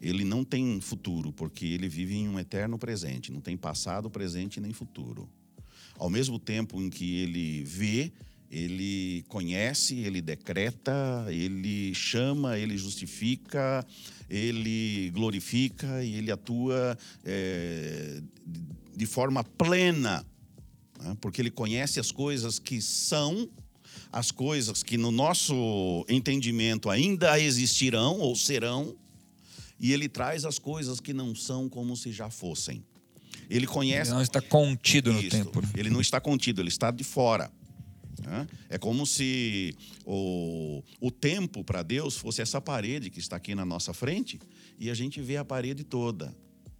C: ele não tem futuro, porque ele vive em um eterno presente, não tem passado, presente nem futuro. Ao mesmo tempo em que ele vê, ele conhece, ele decreta, ele chama, ele justifica, ele glorifica e ele atua é, de forma plena, né? porque ele conhece as coisas que são, as coisas que no nosso entendimento ainda existirão ou serão, e ele traz as coisas que não são como se já fossem. Ele conhece.
A: Ele não está contido no tempo.
C: Ele não está contido, ele está de fora. Né? É como se o, o tempo para Deus fosse essa parede que está aqui na nossa frente e a gente vê a parede toda.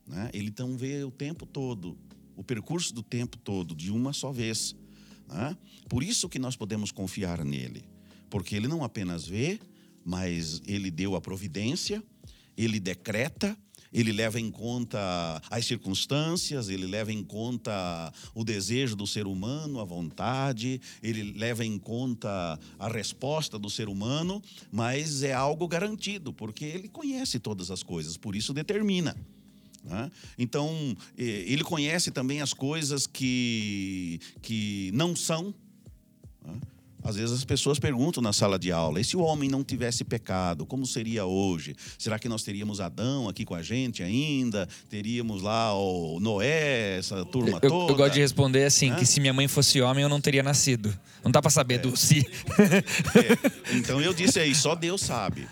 C: Né? Ele então vê o tempo todo, o percurso do tempo todo, de uma só vez. Né? Por isso que nós podemos confiar nele, porque ele não apenas vê, mas ele deu a providência, ele decreta ele leva em conta as circunstâncias, ele leva em conta o desejo do ser humano, a vontade, ele leva em conta a resposta do ser humano, mas é algo garantido, porque ele conhece todas as coisas, por isso determina. Né? Então, ele conhece também as coisas que, que não são. Né? Às vezes as pessoas perguntam na sala de aula: e se o homem não tivesse pecado, como seria hoje? Será que nós teríamos Adão aqui com a gente ainda? Teríamos lá o Noé, essa turma
A: eu,
C: toda?
A: Eu gosto de responder assim: que se minha mãe fosse homem, eu não teria nascido. Não dá para saber é. do se.
C: É. Então eu disse aí: só Deus sabe.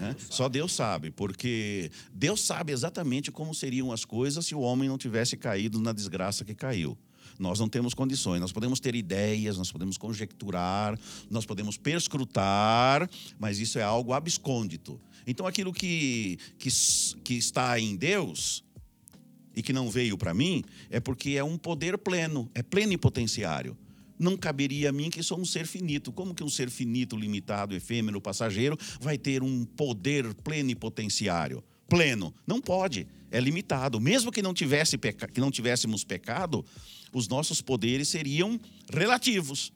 C: Né? Só Deus sabe, porque Deus sabe exatamente como seriam as coisas se o homem não tivesse caído na desgraça que caiu. Nós não temos condições. Nós podemos ter ideias, nós podemos conjecturar, nós podemos perscrutar, mas isso é algo abscôndito. Então, aquilo que, que, que está em Deus e que não veio para mim é porque é um poder pleno, é plenipotenciário não caberia a mim que sou um ser finito. Como que um ser finito, limitado, efêmero, passageiro vai ter um poder plenipotenciário? Pleno. Não pode. É limitado. Mesmo que não, tivesse que não tivéssemos pecado, os nossos poderes seriam relativos.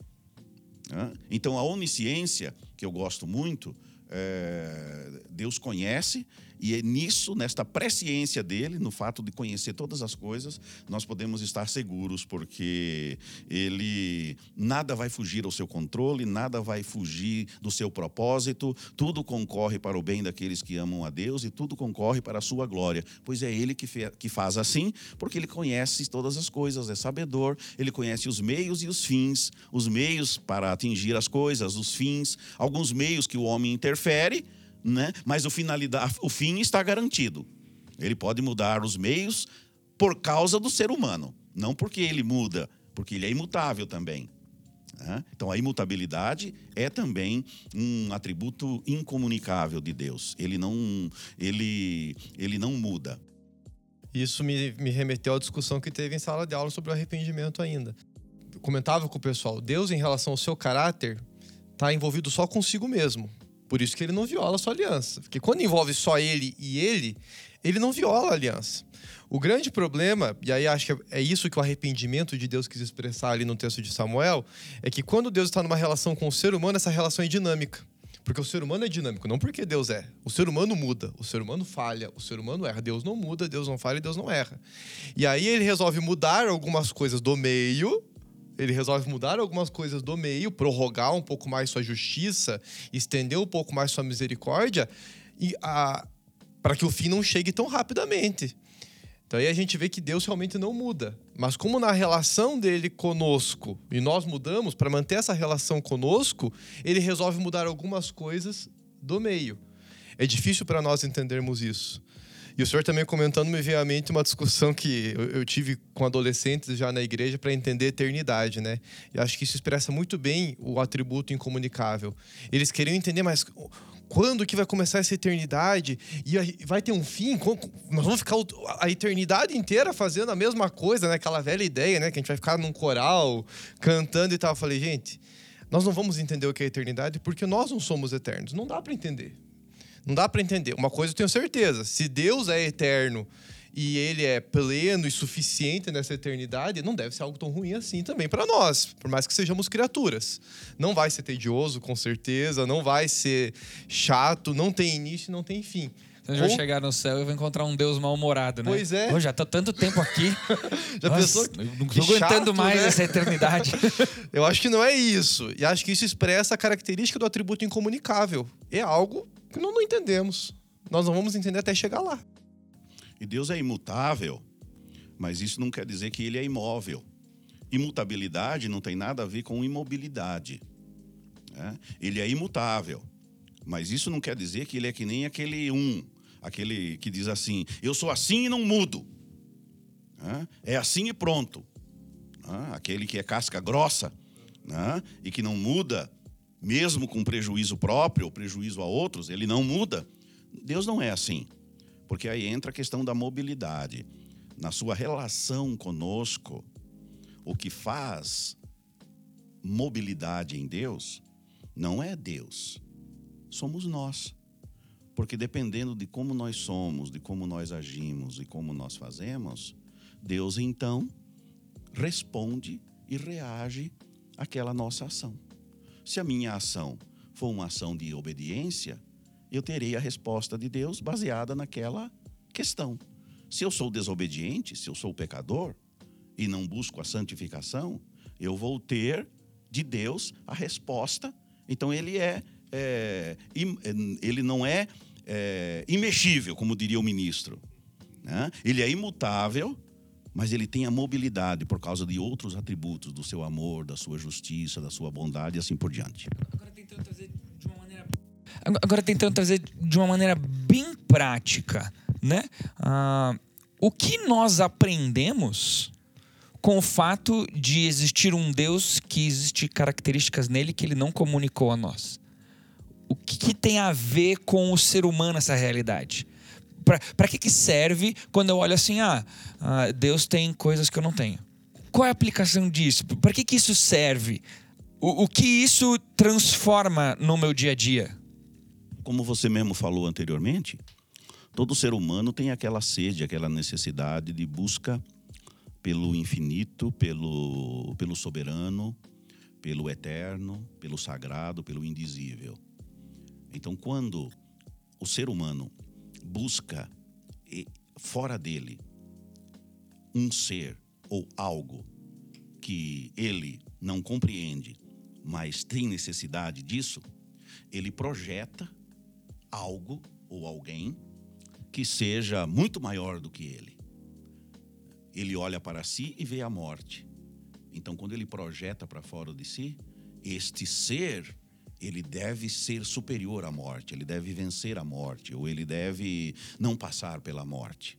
C: Então, a onisciência que eu gosto muito, é, Deus conhece e é nisso, nesta presciência dele, no fato de conhecer todas as coisas, nós podemos estar seguros, porque ele nada vai fugir ao seu controle, nada vai fugir do seu propósito, tudo concorre para o bem daqueles que amam a Deus e tudo concorre para a sua glória, pois é ele que, que faz assim, porque ele conhece todas as coisas, é sabedor, ele conhece os meios e os fins, os meios para atingir as coisas, os fins, alguns meios que o homem interfere né? mas o, finalidade, o fim está garantido. Ele pode mudar os meios por causa do ser humano, não porque ele muda, porque ele é imutável também. Né? Então, a imutabilidade é também um atributo incomunicável de Deus. Ele não, ele, ele não muda.
B: Isso me, me remeteu à discussão que teve em sala de aula sobre o arrependimento ainda. Eu comentava com o pessoal, Deus, em relação ao seu caráter, está envolvido só consigo mesmo. Por isso que ele não viola a sua aliança. Porque quando envolve só ele e ele, ele não viola a aliança. O grande problema, e aí acho que é isso que o arrependimento de Deus quis expressar ali no texto de Samuel, é que quando Deus está numa relação com o ser humano, essa relação é dinâmica. Porque o ser humano é dinâmico, não porque Deus é. O ser humano muda, o ser humano falha, o ser humano erra. Deus não muda, Deus não falha e Deus não erra. E aí ele resolve mudar algumas coisas do meio ele resolve mudar algumas coisas do meio, prorrogar um pouco mais sua justiça, estender um pouco mais sua misericórdia, e para que o fim não chegue tão rapidamente. Então aí a gente vê que Deus realmente não muda. Mas como na relação dele conosco, e nós mudamos, para manter essa relação conosco, ele resolve mudar algumas coisas do meio. É difícil para nós entendermos isso. E o senhor também comentando me veio à mente uma discussão que eu, tive com adolescentes já na igreja para entender eternidade, né? E acho que isso expressa muito bem o atributo incomunicável. Eles queriam entender, mas quando que vai começar essa eternidade? E vai ter um fim? Nós vamos ficar a eternidade inteira fazendo a mesma coisa, né? Aquela velha ideia, né? Que a gente vai ficar num coral cantando e tal. Eu falei, gente, nós não vamos entender o que é eternidade porque nós não somos eternos. Não dá para entender. Não dá para entender. Uma coisa eu tenho certeza: se Deus é eterno e ele é pleno e suficiente nessa eternidade, não deve ser algo tão ruim assim também para nós, por mais que sejamos criaturas. Não vai ser tedioso, com certeza, não vai ser chato, não tem início, não tem fim.
A: Então, vai chegar no céu e vai encontrar um Deus mal-humorado, né?
B: Pois é.
A: Pô, já tô tanto tempo aqui.
B: já Nossa, pensou?
A: Não tô aguentando mais né? essa eternidade.
B: Eu acho que não é isso. E acho que isso expressa a característica do atributo incomunicável. É algo que nós não entendemos. Nós não vamos entender até chegar lá.
C: E Deus é imutável, mas isso não quer dizer que ele é imóvel. Imutabilidade não tem nada a ver com imobilidade. Né? Ele é imutável, mas isso não quer dizer que ele é que nem aquele um, aquele que diz assim: eu sou assim e não mudo. Né? É assim e pronto. Né? Aquele que é casca grossa né? e que não muda mesmo com prejuízo próprio ou prejuízo a outros, ele não muda. Deus não é assim. Porque aí entra a questão da mobilidade. Na sua relação conosco, o que faz mobilidade em Deus não é Deus, somos nós. Porque dependendo de como nós somos, de como nós agimos e como nós fazemos, Deus então responde e reage àquela nossa ação. Se a minha ação for uma ação de obediência, eu terei a resposta de Deus baseada naquela questão. Se eu sou desobediente, se eu sou pecador e não busco a santificação, eu vou ter de Deus a resposta. Então ele é, é ele não é, é, imexível, como diria o ministro. Né? Ele é imutável mas ele tem a mobilidade por causa de outros atributos do seu amor, da sua justiça, da sua bondade e assim por diante.
A: Agora tentando trazer de uma maneira, Agora, tentando trazer de uma maneira bem prática, né? Ah, o que nós aprendemos com o fato de existir um Deus que existe características nele que ele não comunicou a nós? O que, que tem a ver com o ser humano essa realidade? Para que, que serve quando eu olho assim, ah, ah, Deus tem coisas que eu não tenho? Qual é a aplicação disso? Para que, que isso serve? O, o que isso transforma no meu dia a dia?
C: Como você mesmo falou anteriormente, todo ser humano tem aquela sede, aquela necessidade de busca pelo infinito, pelo, pelo soberano, pelo eterno, pelo sagrado, pelo indizível. Então, quando o ser humano busca fora dele um ser ou algo que ele não compreende, mas tem necessidade disso, ele projeta algo ou alguém que seja muito maior do que ele. Ele olha para si e vê a morte. Então, quando ele projeta para fora de si, este ser ele deve ser superior à morte, ele deve vencer a morte, ou ele deve não passar pela morte.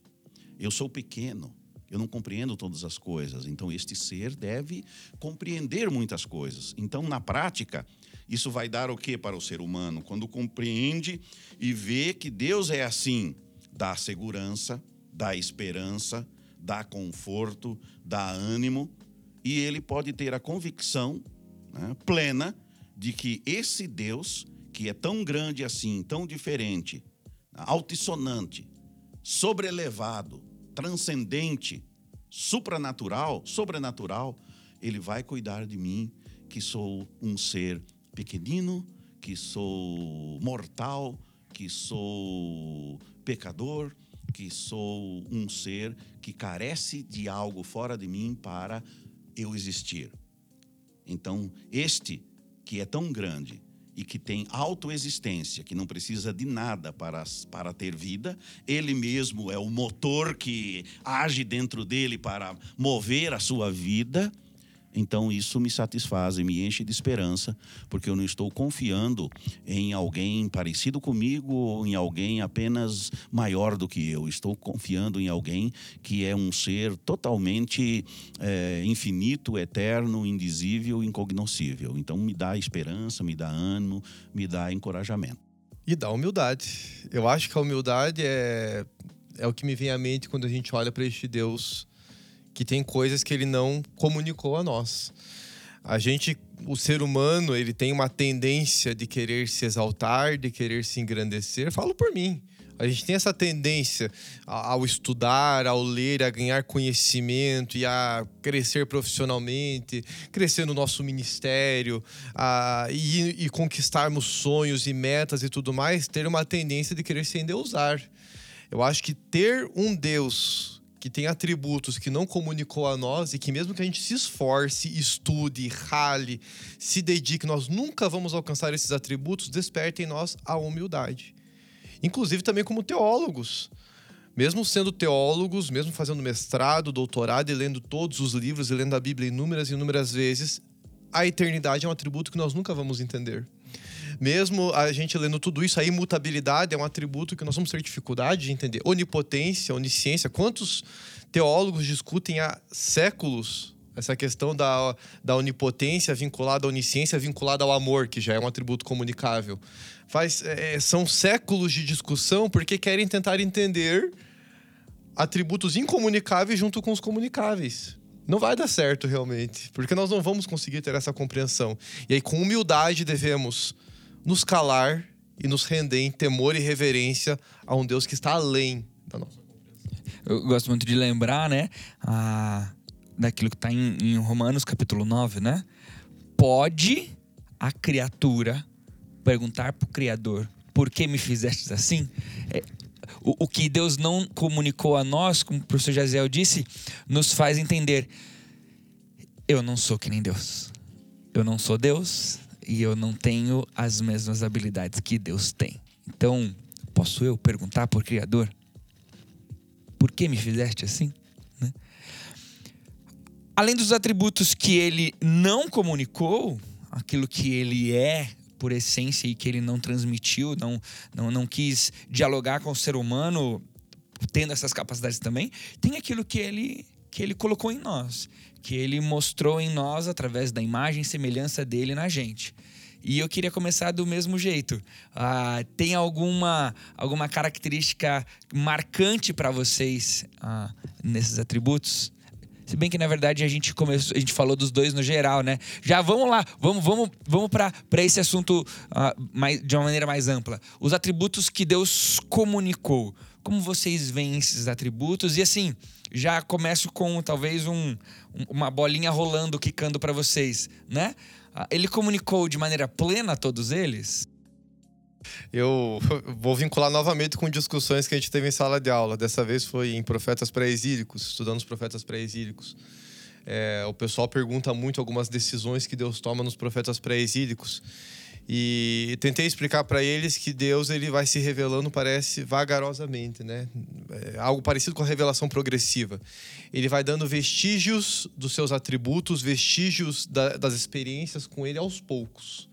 C: Eu sou pequeno, eu não compreendo todas as coisas, então este ser deve compreender muitas coisas. Então, na prática, isso vai dar o que para o ser humano? Quando compreende e vê que Deus é assim, dá segurança, dá esperança, dá conforto, dá ânimo, e ele pode ter a convicção né, plena de que esse Deus, que é tão grande assim, tão diferente, altissonante, sobrelevado, transcendente, supranatural, sobrenatural, ele vai cuidar de mim, que sou um ser pequenino, que sou mortal, que sou pecador, que sou um ser que carece de algo fora de mim para eu existir. Então, este que é tão grande e que tem autoexistência, que não precisa de nada para, para ter vida, ele mesmo é o motor que age dentro dele para mover a sua vida então isso me satisfaz e me enche de esperança, porque eu não estou confiando em alguém parecido comigo ou em alguém apenas maior do que eu. Estou confiando em alguém que é um ser totalmente é, infinito, eterno, indizível, incognoscível. Então me dá esperança, me dá ânimo, me dá encorajamento.
B: E dá humildade. Eu acho que a humildade é, é o que me vem à mente quando a gente olha para este Deus que tem coisas que ele não comunicou a nós. A gente, o ser humano, ele tem uma tendência de querer se exaltar, de querer se engrandecer. Falo por mim. A gente tem essa tendência ao estudar, ao ler, a ganhar conhecimento e a crescer profissionalmente, crescer no nosso ministério a, e, e conquistarmos sonhos e metas e tudo mais, ter uma tendência de querer se endeusar. Eu acho que ter um Deus que tem atributos que não comunicou a nós e que mesmo que a gente se esforce, estude, rale, se dedique, nós nunca vamos alcançar esses atributos, desperta em nós a humildade. Inclusive também como teólogos. Mesmo sendo teólogos, mesmo fazendo mestrado, doutorado e lendo todos os livros e lendo a Bíblia inúmeras e inúmeras vezes, a eternidade é um atributo que nós nunca vamos entender mesmo a gente lendo tudo isso, a imutabilidade é um atributo que nós vamos ter dificuldade de entender. Onipotência, onisciência, quantos teólogos discutem há séculos essa questão da, da onipotência vinculada à onisciência, vinculada ao amor, que já é um atributo comunicável. Faz, é, são séculos de discussão porque querem tentar entender atributos incomunicáveis junto com os comunicáveis. Não vai dar certo realmente, porque nós não vamos conseguir ter essa compreensão. E aí, com humildade, devemos nos calar e nos render em temor e reverência a um Deus que está além da nossa.
A: Eu gosto muito de lembrar, né, a, daquilo que está em, em Romanos capítulo 9, né? Pode a criatura perguntar para o Criador: por que me fizeste assim? É, o, o, que Deus não comunicou a nós, como o professor Jaziel disse, nos faz entender: eu não sou que nem Deus. Eu não sou Deus, e eu não tenho as mesmas habilidades que Deus tem. Então, posso eu perguntar por Criador? Por que me fizeste assim? Né? Além dos atributos que ele não comunicou, aquilo que ele é por essência e que ele não transmitiu, não, não, não quis dialogar com o ser humano, tendo essas capacidades também, tem aquilo que ele, que ele colocou em nós, que ele mostrou em nós através da imagem e semelhança dele na gente. E eu queria começar do mesmo jeito. Ah, tem alguma, alguma característica marcante para vocês ah, nesses atributos? Se bem que na verdade a gente começou, a gente falou dos dois no geral, né? Já vamos lá, vamos, vamos, vamos para esse assunto uh, mais, de uma maneira mais ampla. Os atributos que Deus comunicou. Como vocês veem esses atributos? E assim, já começo com talvez um, uma bolinha rolando, quicando para vocês, né? Ah, ele comunicou de maneira plena a todos eles?
B: Eu vou vincular novamente com discussões que a gente teve em sala de aula. Dessa vez foi em profetas pré-exílicos, estudando os profetas pré-exílicos. É, o pessoal pergunta muito algumas decisões que Deus toma nos profetas pré-exílicos. E tentei explicar para eles que Deus ele vai se revelando, parece, vagarosamente, né? É algo parecido com a revelação progressiva. Ele vai dando vestígios dos seus atributos, vestígios da, das experiências com ele aos poucos.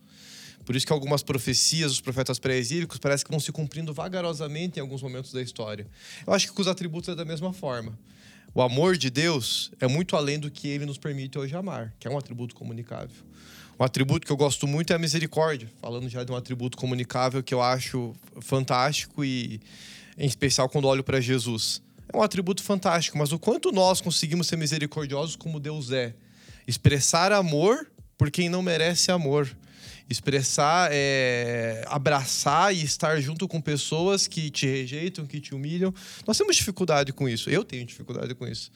B: Por isso que algumas profecias dos profetas pré-exílicos parece que vão se cumprindo vagarosamente em alguns momentos da história. Eu acho que com os atributos é da mesma forma. O amor de Deus é muito além do que ele nos permite hoje amar, que é um atributo comunicável. Um atributo que eu gosto muito é a misericórdia, falando já de um atributo comunicável que eu acho fantástico e em especial quando olho para Jesus. É um atributo fantástico, mas o quanto nós conseguimos ser misericordiosos como Deus é, expressar amor por quem não merece amor, expressar, é, abraçar e estar junto com pessoas que te rejeitam, que te humilham. Nós temos dificuldade com isso. Eu tenho dificuldade com isso.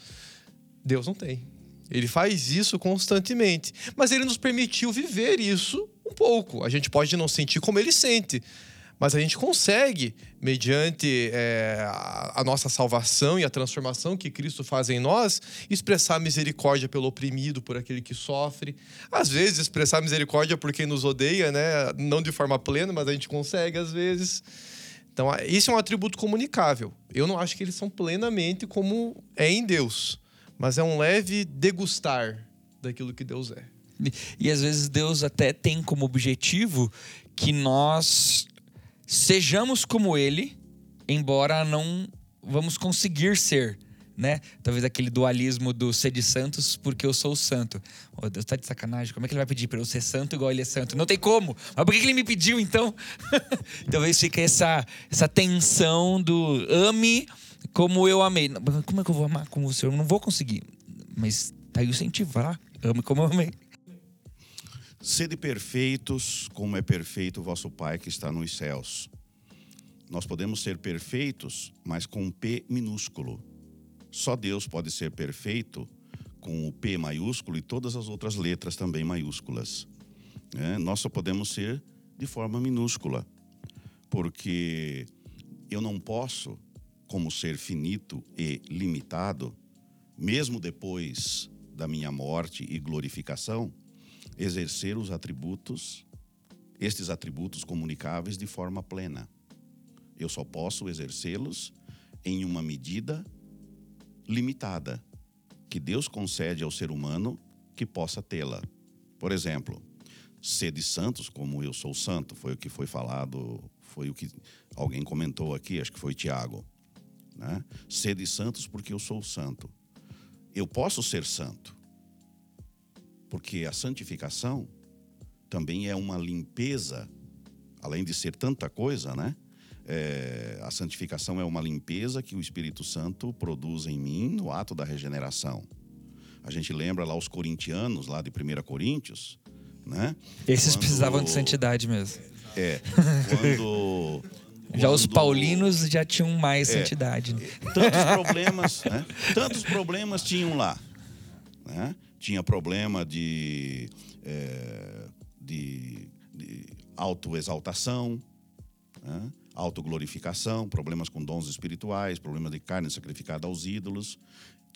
B: Deus não tem. Ele faz isso constantemente. Mas ele nos permitiu viver isso um pouco. A gente pode não sentir como ele sente. Mas a gente consegue, mediante é, a, nossa salvação e a transformação que Cristo faz em nós, expressar misericórdia pelo oprimido, por aquele que sofre. Às vezes, expressar misericórdia por quem nos odeia, né? não de forma plena, mas a gente consegue às vezes. Então, isso é um atributo comunicável. Eu não acho que eles são plenamente como é em Deus mas é um leve degustar daquilo que Deus é.
A: E, às vezes Deus até tem como objetivo que nós sejamos como Ele, embora não vamos conseguir ser. Né? Talvez aquele dualismo do ser de santos porque eu sou santo. Oh, Deus tá de sacanagem. Como é que ele vai pedir para eu ser santo igual ele é santo? Não tem como. Mas por que ele me pediu então? Talvez fique essa, essa tensão do ame como eu amei. Como é que eu vou amar como o Senhor? Eu não vou conseguir. Mas tá aí o lá. Ame como eu amei.
C: Sede perfeitos, como é perfeito o vosso Pai que está nos céus. Nós podemos ser perfeitos, mas com um P minúsculo. Só Deus pode ser perfeito com o P maiúsculo e todas as outras letras também maiúsculas. É, nós só podemos ser de forma minúscula, porque eu não posso como ser finito e limitado, mesmo depois da minha morte e glorificação, exercer os atributos, estes atributos comunicáveis de forma plena. Eu só posso exercê-los em uma medida limitada, que Deus concede ao ser humano que possa tê-la. Por exemplo, sede santos como eu sou santo, foi o que foi falado, foi o que alguém comentou aqui, acho que foi Tiago. Né? Sede santos porque eu sou santo. Eu posso ser santo, porque a santificação também é uma limpeza, além de ser tanta coisa, né? É, a santificação é uma limpeza que o Espírito Santo produz em mim no ato da regeneração. A gente lembra lá os corintianos, lá de 1 Coríntios, né?
A: Esses quando... precisavam de santidade mesmo.
C: É, quando
A: já os paulinos já tinham mais é, santidade. Né?
C: Tantos problemas, né? Tantos problemas tinham lá. Né? Tinha problema de, é, de, de autoexaltação, né? autoglorificação, problemas com dons espirituais, problemas de carne sacrificada aos ídolos.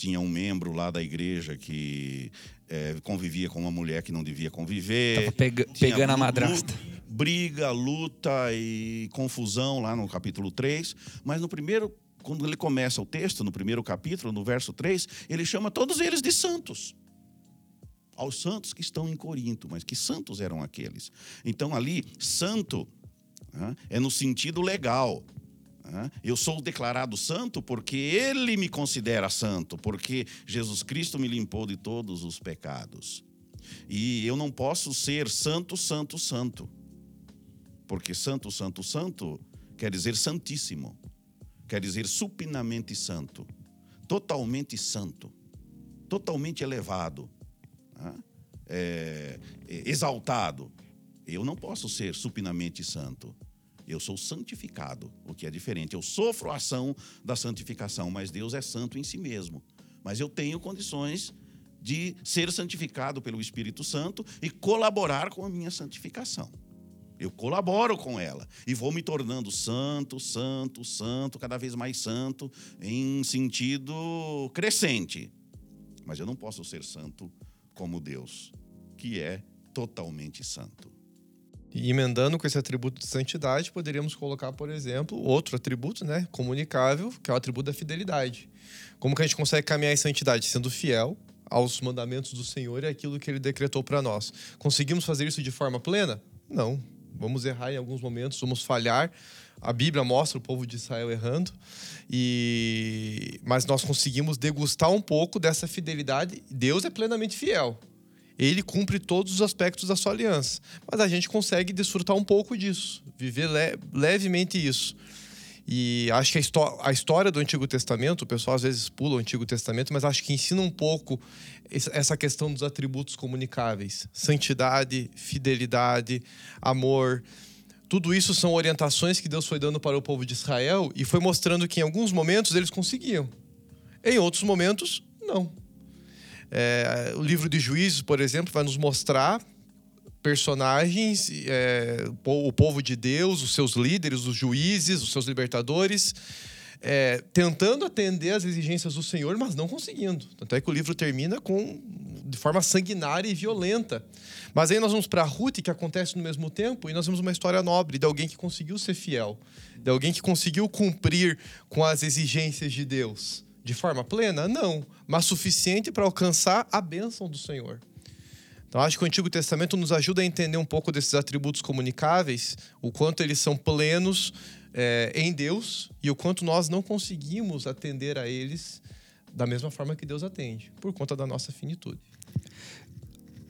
C: Tinha um membro lá da igreja que é, convivia com uma mulher que não devia conviver.
A: Tava pega, pegando a madrasta
C: briga, luta e confusão lá no capítulo 3, mas no primeiro, quando ele começa o texto, no primeiro capítulo, no verso 3, ele chama todos eles de santos. Aos santos que estão em Corinto, mas que santos eram aqueles? Então ali, santo né, é no sentido legal. Eu sou declarado santo porque ele me considera santo, porque Jesus Cristo me limpou de todos os pecados. E eu não posso ser santo, santo, santo. Porque santo, santo, santo quer dizer santíssimo, quer dizer supinamente santo, totalmente santo, totalmente elevado, né? é, exaltado. Eu não posso ser supinamente santo. Eu sou santificado, o que é diferente. Eu sofro a ação da santificação, mas Deus é santo em si mesmo. Mas eu tenho condições de ser santificado pelo Espírito Santo e colaborar com a minha santificação. Eu colaboro com ela e vou me tornando santo, santo, santo, cada vez mais santo, em sentido crescente. Mas eu não posso ser santo como Deus, que é totalmente santo.
B: E emendando com esse atributo de santidade, poderíamos colocar, por exemplo, outro atributo, né, comunicável, que é o atributo da fidelidade. Como que a gente consegue caminhar em santidade sendo fiel aos mandamentos do Senhor e aquilo que ele decretou para nós? Conseguimos fazer isso de forma plena? Não. Vamos errar em alguns momentos, vamos falhar. A Bíblia mostra o povo de Israel errando, e mas nós conseguimos degustar um pouco dessa fidelidade. Deus é plenamente fiel. Ele cumpre todos os aspectos da sua aliança, mas a gente consegue desfrutar um pouco disso, viver le levemente isso. E acho que a, a, história do Antigo Testamento, o pessoal às vezes pula o Antigo Testamento, mas acho que ensina um pouco essa questão dos atributos comunicáveis: santidade, fidelidade, amor. Tudo isso são orientações que Deus foi dando para o povo de Israel e foi mostrando que em alguns momentos eles conseguiam, em outros momentos, não. É, o livro de Juízes, por exemplo, vai nos mostrar personagens, é, o povo de Deus, os seus líderes, os juízes, os seus libertadores, é, tentando atender às exigências do Senhor, mas não conseguindo. Tanto é que o livro termina com de forma sanguinária e violenta. Mas aí nós vamos para Ruth, que acontece no mesmo tempo, e nós vemos uma história nobre de alguém que conseguiu ser fiel, de alguém que conseguiu cumprir com as exigências de Deus. De forma plena? Não, mas suficiente para alcançar a bênção do Senhor. Então, acho que o Antigo Testamento nos ajuda a entender um pouco desses atributos comunicáveis, o quanto eles são plenos é, em Deus e o quanto nós não conseguimos atender a eles da mesma forma que Deus atende, por conta da nossa finitude.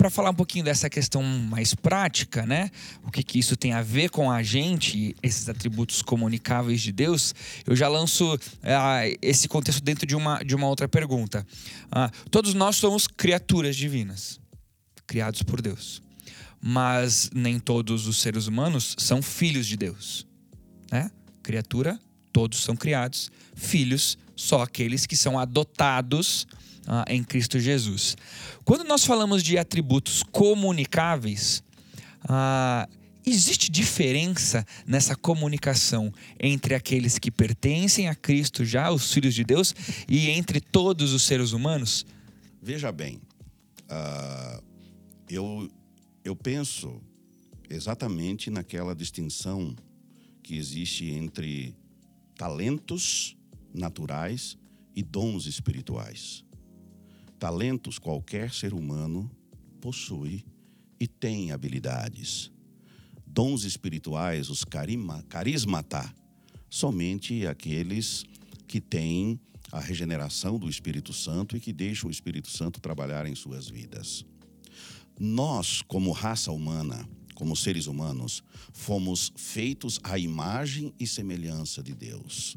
A: Para falar um pouquinho dessa questão mais prática, né? O que, que isso tem a ver com a gente, esses atributos comunicáveis de Deus, eu já lanço ah, esse contexto dentro de uma, de uma outra pergunta. Ah, todos nós somos criaturas divinas criados por Deus. Mas nem todos os seres humanos são filhos de Deus. Né? Criatura, todos são criados. Filhos, só aqueles que são adotados ah, em Cristo Jesus. Quando nós falamos de atributos comunicáveis, ah, existe diferença nessa comunicação entre aqueles que pertencem a Cristo já, os filhos de Deus, e entre todos os seres humanos?
C: Veja bem, uh, eu, eu penso exatamente naquela distinção que existe entre talentos naturais e dons espirituais. Talentos qualquer ser humano possui e tem habilidades. Dons espirituais, os carima, carismata, somente aqueles que têm a regeneração do Espírito Santo e que deixam o Espírito Santo trabalhar em suas vidas. Nós, como raça humana, como seres humanos, fomos feitos à imagem e semelhança de Deus.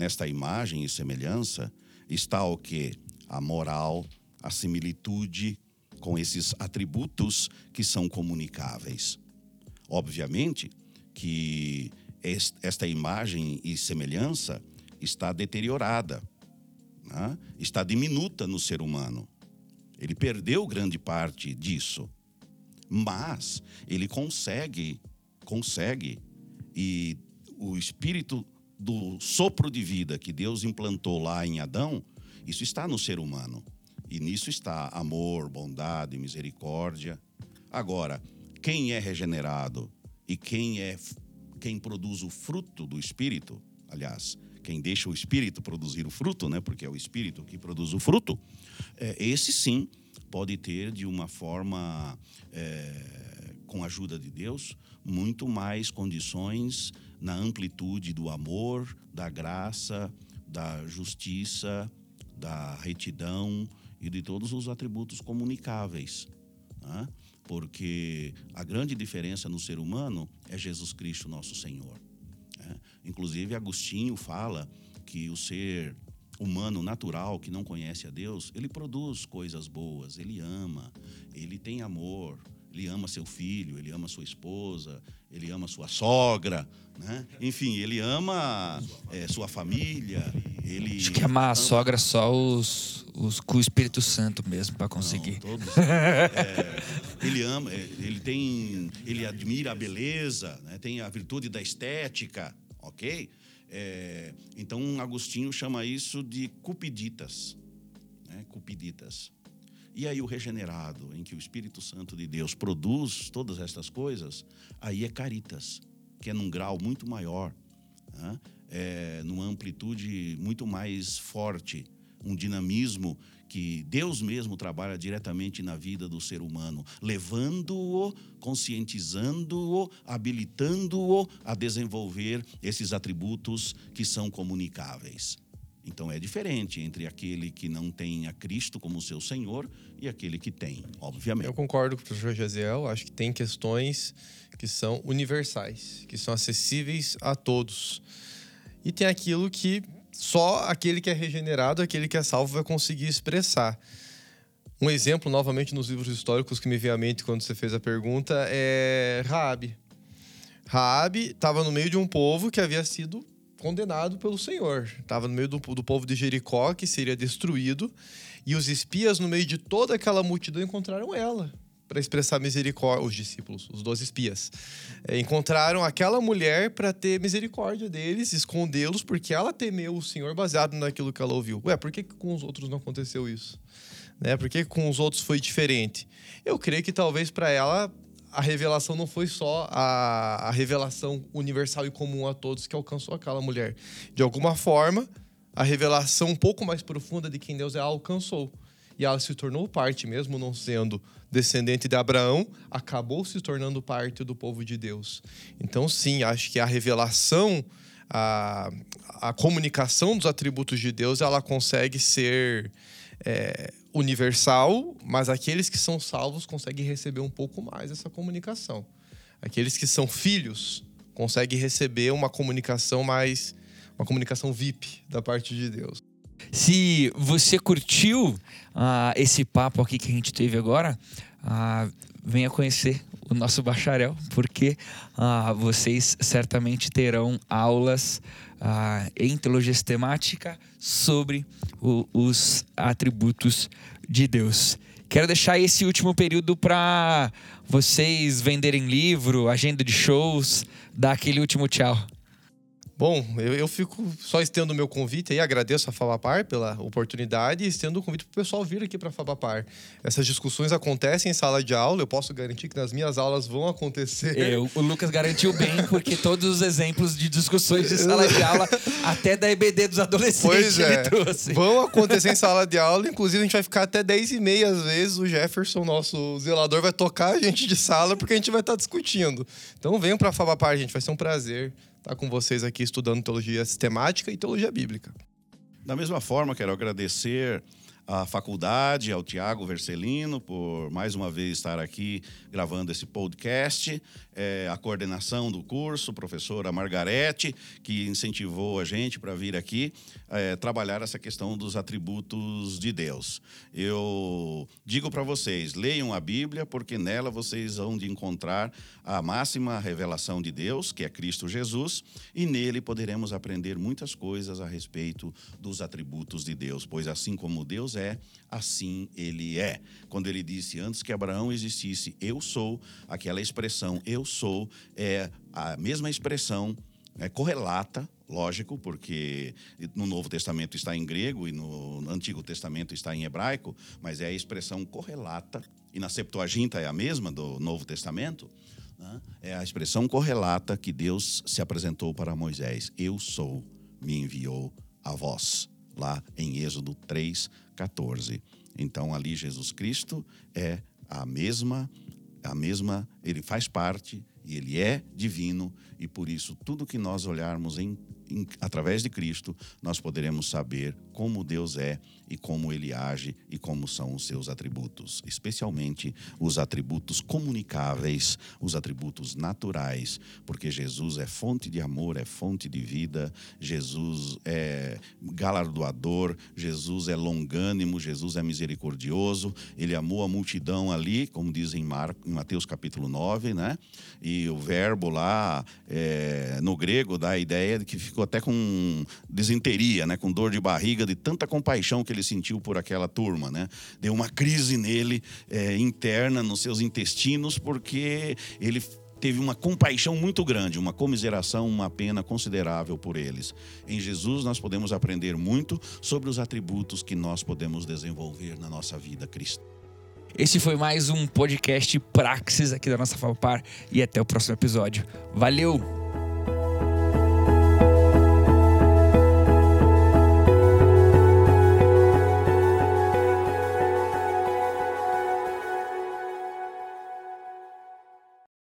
C: Nesta imagem e semelhança está o que? A moral, a similitude com esses atributos que são comunicáveis. Obviamente que esta imagem e semelhança está deteriorada, né? está diminuta no ser humano. Ele perdeu grande parte disso. Mas ele consegue, consegue, e o espírito do sopro de vida que Deus implantou lá em Adão, isso está no ser humano. E nisso está amor, bondade, misericórdia. Agora, quem é regenerado e quem é quem produz o fruto do espírito, aliás, quem deixa o espírito produzir o fruto, né? Porque é o espírito que produz o fruto. É, esse sim pode ter de uma forma é, com a ajuda de Deus muito mais condições na amplitude do amor, da graça, da justiça, da retidão e de todos os atributos comunicáveis. Né? Porque a grande diferença no ser humano é Jesus Cristo, nosso Senhor. Né? Inclusive, Agostinho fala que o ser humano natural que não conhece a Deus, ele produz coisas boas, ele ama, ele tem amor, Ele ama seu filho, ele ama sua esposa, ele ama sua sogra, né? Enfim, ele ama é, sua família. Ele
A: Acho que amar a sogra só os, os com o Espírito Santo mesmo para conseguir.
C: Não, todos. É, ele ama, é, ele tem, ele admira a beleza, né? tem a virtude da estética, ok? É, então Agostinho chama isso de cupiditas, né? cupiditas. E aí o regenerado, em que o Espírito Santo de Deus produz todas estas coisas, aí é caritas, que é num grau muito maior, né? é, numa amplitude muito mais forte, um dinamismo que Deus mesmo trabalha diretamente na vida do ser humano, levando-o, conscientizando-o, habilitando-o a desenvolver esses atributos que são comunicáveis. Então é diferente entre aquele que não tem a Cristo como seu Senhor e aquele que tem, obviamente.
B: Eu concordo com o professor Jaziel, acho que tem questões que são universais, que são acessíveis a todos. E tem aquilo que só aquele que é regenerado, aquele que é salvo vai conseguir expressar. Um exemplo, novamente, nos livros históricos que me veio à mente quando você fez a pergunta é Raabe. Raabe estava no meio de um povo que havia sido condenado pelo Senhor. Estava no meio do, do povo de Jericó, que seria destruído, e os espias, no meio de toda aquela multidão, encontraram ela para expressar misericórdia, os discípulos, os doze espias, é, encontraram aquela mulher para ter misericórdia deles, escondê-los, porque ela temeu o Senhor baseado naquilo que ela ouviu. Ué, por que, que com os outros não aconteceu isso? Né? Por que, que com os outros foi diferente? Eu creio que talvez para ela a revelação não foi só a, a revelação universal e comum a todos que alcançou aquela mulher. De alguma forma, a revelação um pouco mais profunda de quem Deus é alcançou. E ela se tornou parte, mesmo não sendo descendente de Abraão, acabou se tornando parte do povo de Deus. Então, sim, acho que a revelação, a, a comunicação dos atributos de Deus, ela consegue ser é, universal, mas aqueles que são salvos conseguem receber um pouco mais essa comunicação. Aqueles que são filhos conseguem receber uma comunicação mais uma comunicação VIP da parte de Deus.
A: Se você curtiu uh, esse papo aqui que a gente teve agora, uh, venha conhecer o nosso bacharel, porque uh, vocês certamente terão aulas em teologia sistemática sobre o, os atributos de Deus. Quero deixar esse último período para vocês venderem livro, agenda de shows, dar aquele último tchau.
B: Bom, eu, eu fico só estendo o meu convite aí, agradeço a Fabapar pela oportunidade e estendo o convite para o pessoal vir aqui para a Fabapar. Essas discussões acontecem em sala de aula, eu posso garantir que nas minhas aulas vão acontecer.
A: Eu, o Lucas garantiu bem, porque todos os exemplos de discussões de sala de aula, até da EBD dos adolescentes, pois é, ele trouxe.
B: Vão acontecer em sala de aula, inclusive a gente vai ficar até 10 e meia às vezes, o Jefferson, nosso zelador, vai tocar a gente de sala porque a gente vai estar discutindo. Então venham para a Fabapar, gente, vai ser um prazer estar com vocês aqui estudando teologia sistemática e teologia bíblica.
C: Da mesma forma, quero agradecer à faculdade, ao Tiago Vercelino, por mais uma vez estar aqui gravando esse podcast, é, a coordenação do curso, professora Margarete, que incentivou a gente para vir aqui é, trabalhar essa questão dos atributos de Deus. Eu digo para vocês, leiam a Bíblia, porque nela vocês vão de encontrar a máxima revelação de Deus, que é Cristo Jesus, e nele poderemos aprender muitas coisas a respeito dos atributos de Deus, pois assim como Deus é, assim ele é. Quando ele disse antes que Abraão existisse, eu sou, aquela expressão eu sou é a mesma expressão é, correlata, lógico, porque no Novo Testamento está em grego e no Antigo Testamento está em hebraico, mas é a expressão correlata, e na Septuaginta é a mesma do Novo Testamento, né? é a expressão correlata que Deus se apresentou para Moisés: Eu sou, me enviou a vós, lá em Êxodo 3, 14. Então ali Jesus Cristo é a mesma, a mesma, ele faz parte e ele é divino e por isso tudo que nós olharmos em em, através de Cristo, nós poderemos saber como Deus é e como ele age e como são os seus atributos, especialmente os atributos comunicáveis, os atributos naturais, porque Jesus é fonte de amor, é fonte de vida, Jesus é galardoador, Jesus é longânimo, Jesus é misericordioso, ele amou a multidão ali, como diz em, Mateus capítulo 9, né? E o verbo lá é, no grego dá a ideia de que ficou até com desinteria, né? Com dor de barriga de tanta compaixão que ele sentiu por aquela turma, né? Deu uma crise nele é, interna nos seus intestinos porque ele teve uma compaixão muito grande, uma comiseração, uma pena considerável por eles. Em Jesus nós podemos aprender muito sobre os atributos que nós podemos desenvolver na nossa vida cristã.
A: Esse foi mais um podcast Praxis aqui da nossa Fapar e até o próximo episódio. Valeu!